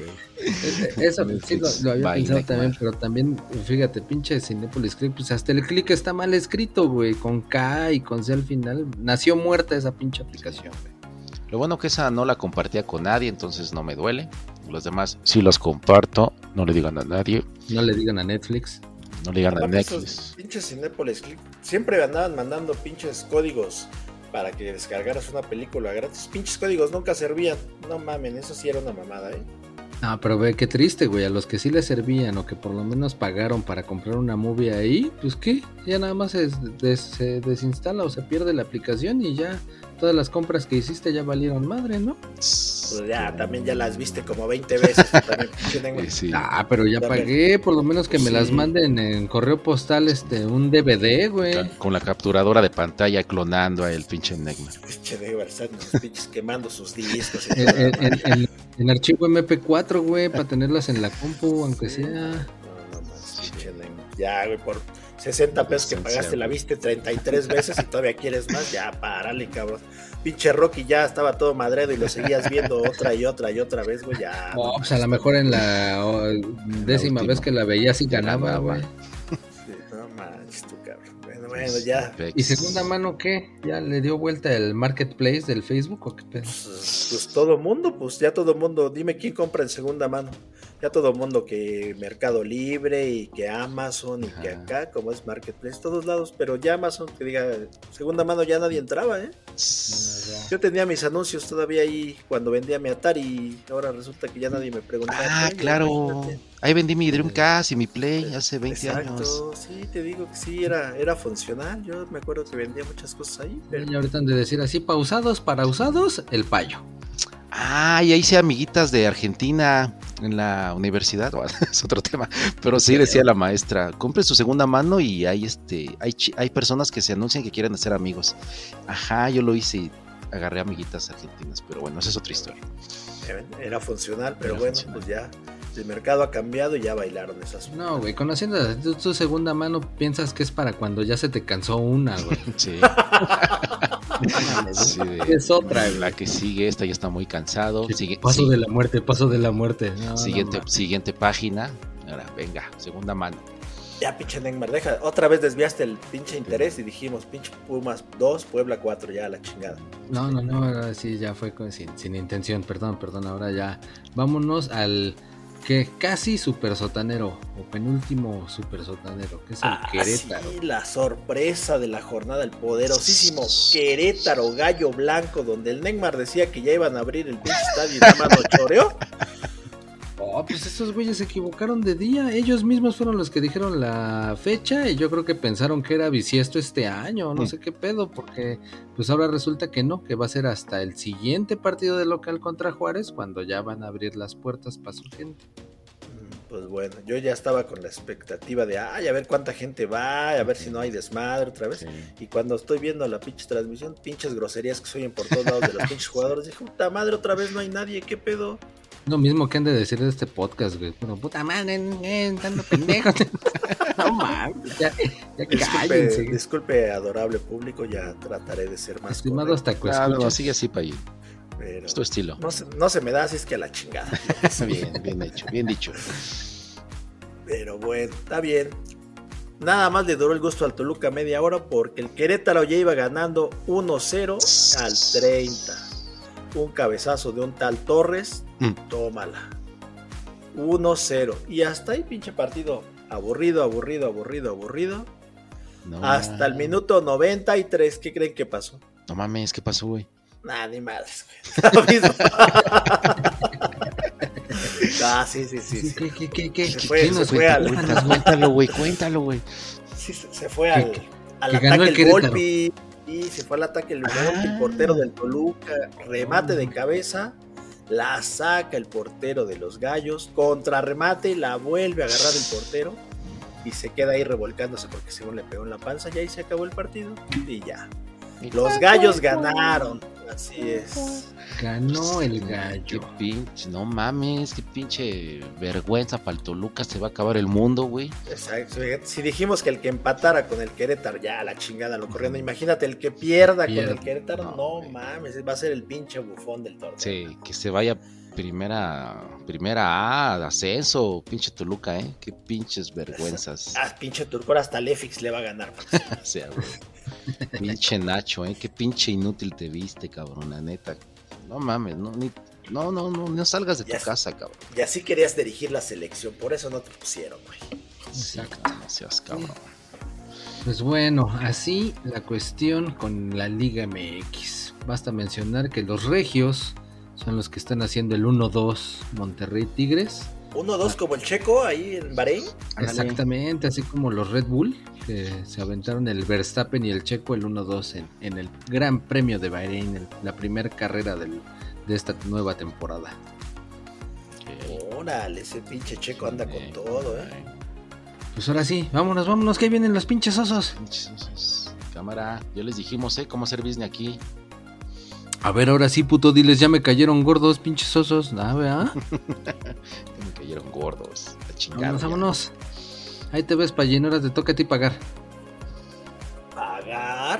Eso sí lo, lo había pensado también, pero también, fíjate, pinche Cinepolis Click, pues hasta el click está mal escrito, güey, con K y con C al final. Nació muerta esa pinche aplicación, güey. Lo bueno que esa no la compartía con nadie, entonces no me duele. Los demás sí los comparto. No le digan a nadie. No le digan a Netflix. No le digan a Netflix. pinches Cinépolis Click siempre andaban mandando pinches códigos para que descargaras una película gratis. Pinches códigos nunca servían. No mamen, eso sí era una mamada, ¿eh? No, pero ve qué triste, güey, a los que sí les servían o que por lo menos pagaron para comprar una movie ahí, pues qué, ya nada más se, des- se desinstala o se pierde la aplicación y ya todas las compras que hiciste ya valieron madre, ¿no? Pues ya, también ya las viste como 20 veces. sí. Ah, pero ya También. pagué, por lo menos que me Sí. las manden en correo postal, este, un DVD, güey. Con la capturadora de pantalla clonando a el pinche Neymar. Pinche Neymar, están los pinches quemando sus discos. y En, en- madre. en- en archivo MP4, güey, para tenerlas en la compu, aunque sea. No, no más, pinche Neymar. Ya, güey, por 60 pesos que pagaste la viste 33 veces y todavía quieres más, ya, párale, cabrón. Pinche Rocky ya estaba todo madredo y lo seguías viendo otra y otra y otra vez, güey, ya. Oh, pues a lo mejor en la oh, décima vez que la veía sí ganaba, güey. Sí, no manches tú, cabrón. Bueno, bueno, ya. Pex. ¿Y segunda mano qué? ¿Ya le dio vuelta el marketplace del Facebook o qué pedo? Pues, pues todo mundo, pues ya todo mundo, dime quién compra en segunda mano. Ya todo mundo que Mercado Libre y que Amazon y que acá, como es Marketplace, todos lados, pero ya Amazon que diga segunda mano ya nadie entraba, ¿eh? Yo tenía mis anuncios todavía ahí cuando vendía mi Atari y ahora resulta que ya nadie me preguntaba. Ah, claro. imagínate. Ahí vendí mi Dreamcast y mi Play hace 20 años. Exacto, sí, te digo que sí, era, era funcional. Yo me acuerdo que vendía muchas cosas ahí, pero Y ahorita han de decir así, pausados, para usados, el payo. Ah, y ahí hice amiguitas de Argentina en la universidad, bueno, es otro tema, pero sí decía la maestra, compre su segunda mano y hay este, hay, hay personas que se anuncian que quieren hacer amigos. Ajá, yo lo hice y agarré amiguitas argentinas, pero bueno, esa es otra historia. era funcional, pero Era bueno, funcional. pues ya el mercado ha cambiado y ya bailaron esas. No, güey, conociendo tu segunda mano, piensas que es para cuando ya se te cansó una, güey. Sí. Sí, Es otra, güey. La que sigue, esta ya está muy cansado. Sigue- paso sí, de la muerte, paso de la muerte. No, siguiente, siguiente página. Ahora, venga, segunda mano. Ya, pinche Neymar, deja. Otra vez desviaste el pinche interés y dijimos, pinche Pumas 2, Puebla 4, ya la chingada. No, no, no, ahora sí ya fue con- sin, sin intención, perdón, perdón, ahora ya vámonos al que casi super sotanero o penúltimo super sotanero, que es el Ah, Querétaro. sí, la sorpresa de la jornada, el poderosísimo Querétaro Gallo Blanco, donde el Neymar decía que ya iban a abrir el pinche estadio y nada más lo choreó. Oh, pues esos güeyes se equivocaron de día, ellos mismos fueron los que dijeron la fecha y yo creo que pensaron que era bisiesto este año, no Mm. sé qué pedo, porque pues ahora resulta que no, que va a ser hasta el siguiente partido de local contra Juárez cuando ya van a abrir las puertas para su gente. Pues bueno, yo ya estaba con la expectativa de, ay, a ver cuánta gente va, a ver si no hay desmadre otra vez. Y cuando estoy viendo la pinche transmisión, pinches groserías que se oyen por todos lados de los pinches jugadores, dije, puta madre, otra vez no hay nadie, ¿qué pedo? Lo mismo que han de decir de este podcast, güey. Bueno, puta madre, eh, dando pendejos. no mames, ya, ya Disculpe, cállense. disculpe, adorable público, ya trataré de ser más Estimado hasta que Ah, no, sigue así, Payín. pero Es tu estilo. no, se, no se me da así es que a la chingada. Bien, bien hecho, bien dicho. Pero bueno, está bien. Nada más le duró el gusto al Toluca media hora porque el Querétaro ya iba ganando 1-0 al 30. Un cabezazo de un tal Torres, Mm. tómala. 1-0. Y hasta ahí pinche partido. Aburrido, aburrido, aburrido, aburrido. No, Hasta el minuto 93. ¿Qué creen que pasó? No mames, ¿qué pasó, güey? Nada, ni madres, güey. Ah, sí, sí, sí. ¿Qué, qué, qué, qué, Se fue- qué se fue al-? Cuéntalo, güey, cuéntalo, güey. Sí, se, se fue al, al ataque el golpe. Y se fue al ataque el el Ah. portero del Toluca, remate de cabeza, la saca el portero de los gallos, contrarremate, la vuelve a agarrar el portero y se queda ahí revolcándose porque según le pegó en la panza, y ahí se acabó el partido y ya. Los gallos ganaron, así es. Ganó el Qué gallo. pinche, no mames, qué pinche vergüenza para el Toluca, se va a acabar el mundo, güey. Exacto. Si dijimos que el que empatara con el Querétaro, ya la chingada lo corriendo. Imagínate el que pierda con el Querétaro, No, mames, va a ser el pinche bufón del torneo. Sí, que se vaya primera, primera A, ascenso, pinche Toluca, ¿eh? Qué pinches vergüenzas. Ah, pinche Turcor hasta Lefix le va a ganar. O sea, güey. Pinche Nacho, ¿eh? Qué pinche inútil te viste, cabrón, la neta. No mames, no, ni, no, no, no, no salgas de tu casa, cabrón. Y así querías dirigir la selección, por eso no te pusieron, güey. Exacto. No seas cabrón. Pues bueno, así la cuestión con la Liga MX. Basta mencionar que los regios son los que están haciendo el 1-2 Monterrey Tigres. 1-2 como el checo ahí en Bahrein. Exactamente, así como los Red Bull, que se aventaron el Verstappen y el Checo el 1-2 en, en el Gran Premio de Bahrein, el- la primera carrera del- de esta nueva temporada. Órale, ese pinche checo anda con todo, ¿eh? Pues ahora sí, vámonos, vámonos, que ahí vienen los pinches osos. Pinches osos. Cámara, ya les dijimos, ¿eh? Cómo hacer business aquí. A ver, ahora sí, puto, diles, ya me cayeron gordos, pinches osos. Ah, ¿verdad? Cayeron gordos. La chingada. Vámonos, ya. vámonos. Ahí te ves, Pallín, ahora te toca a ti pagar. ¿Pagar?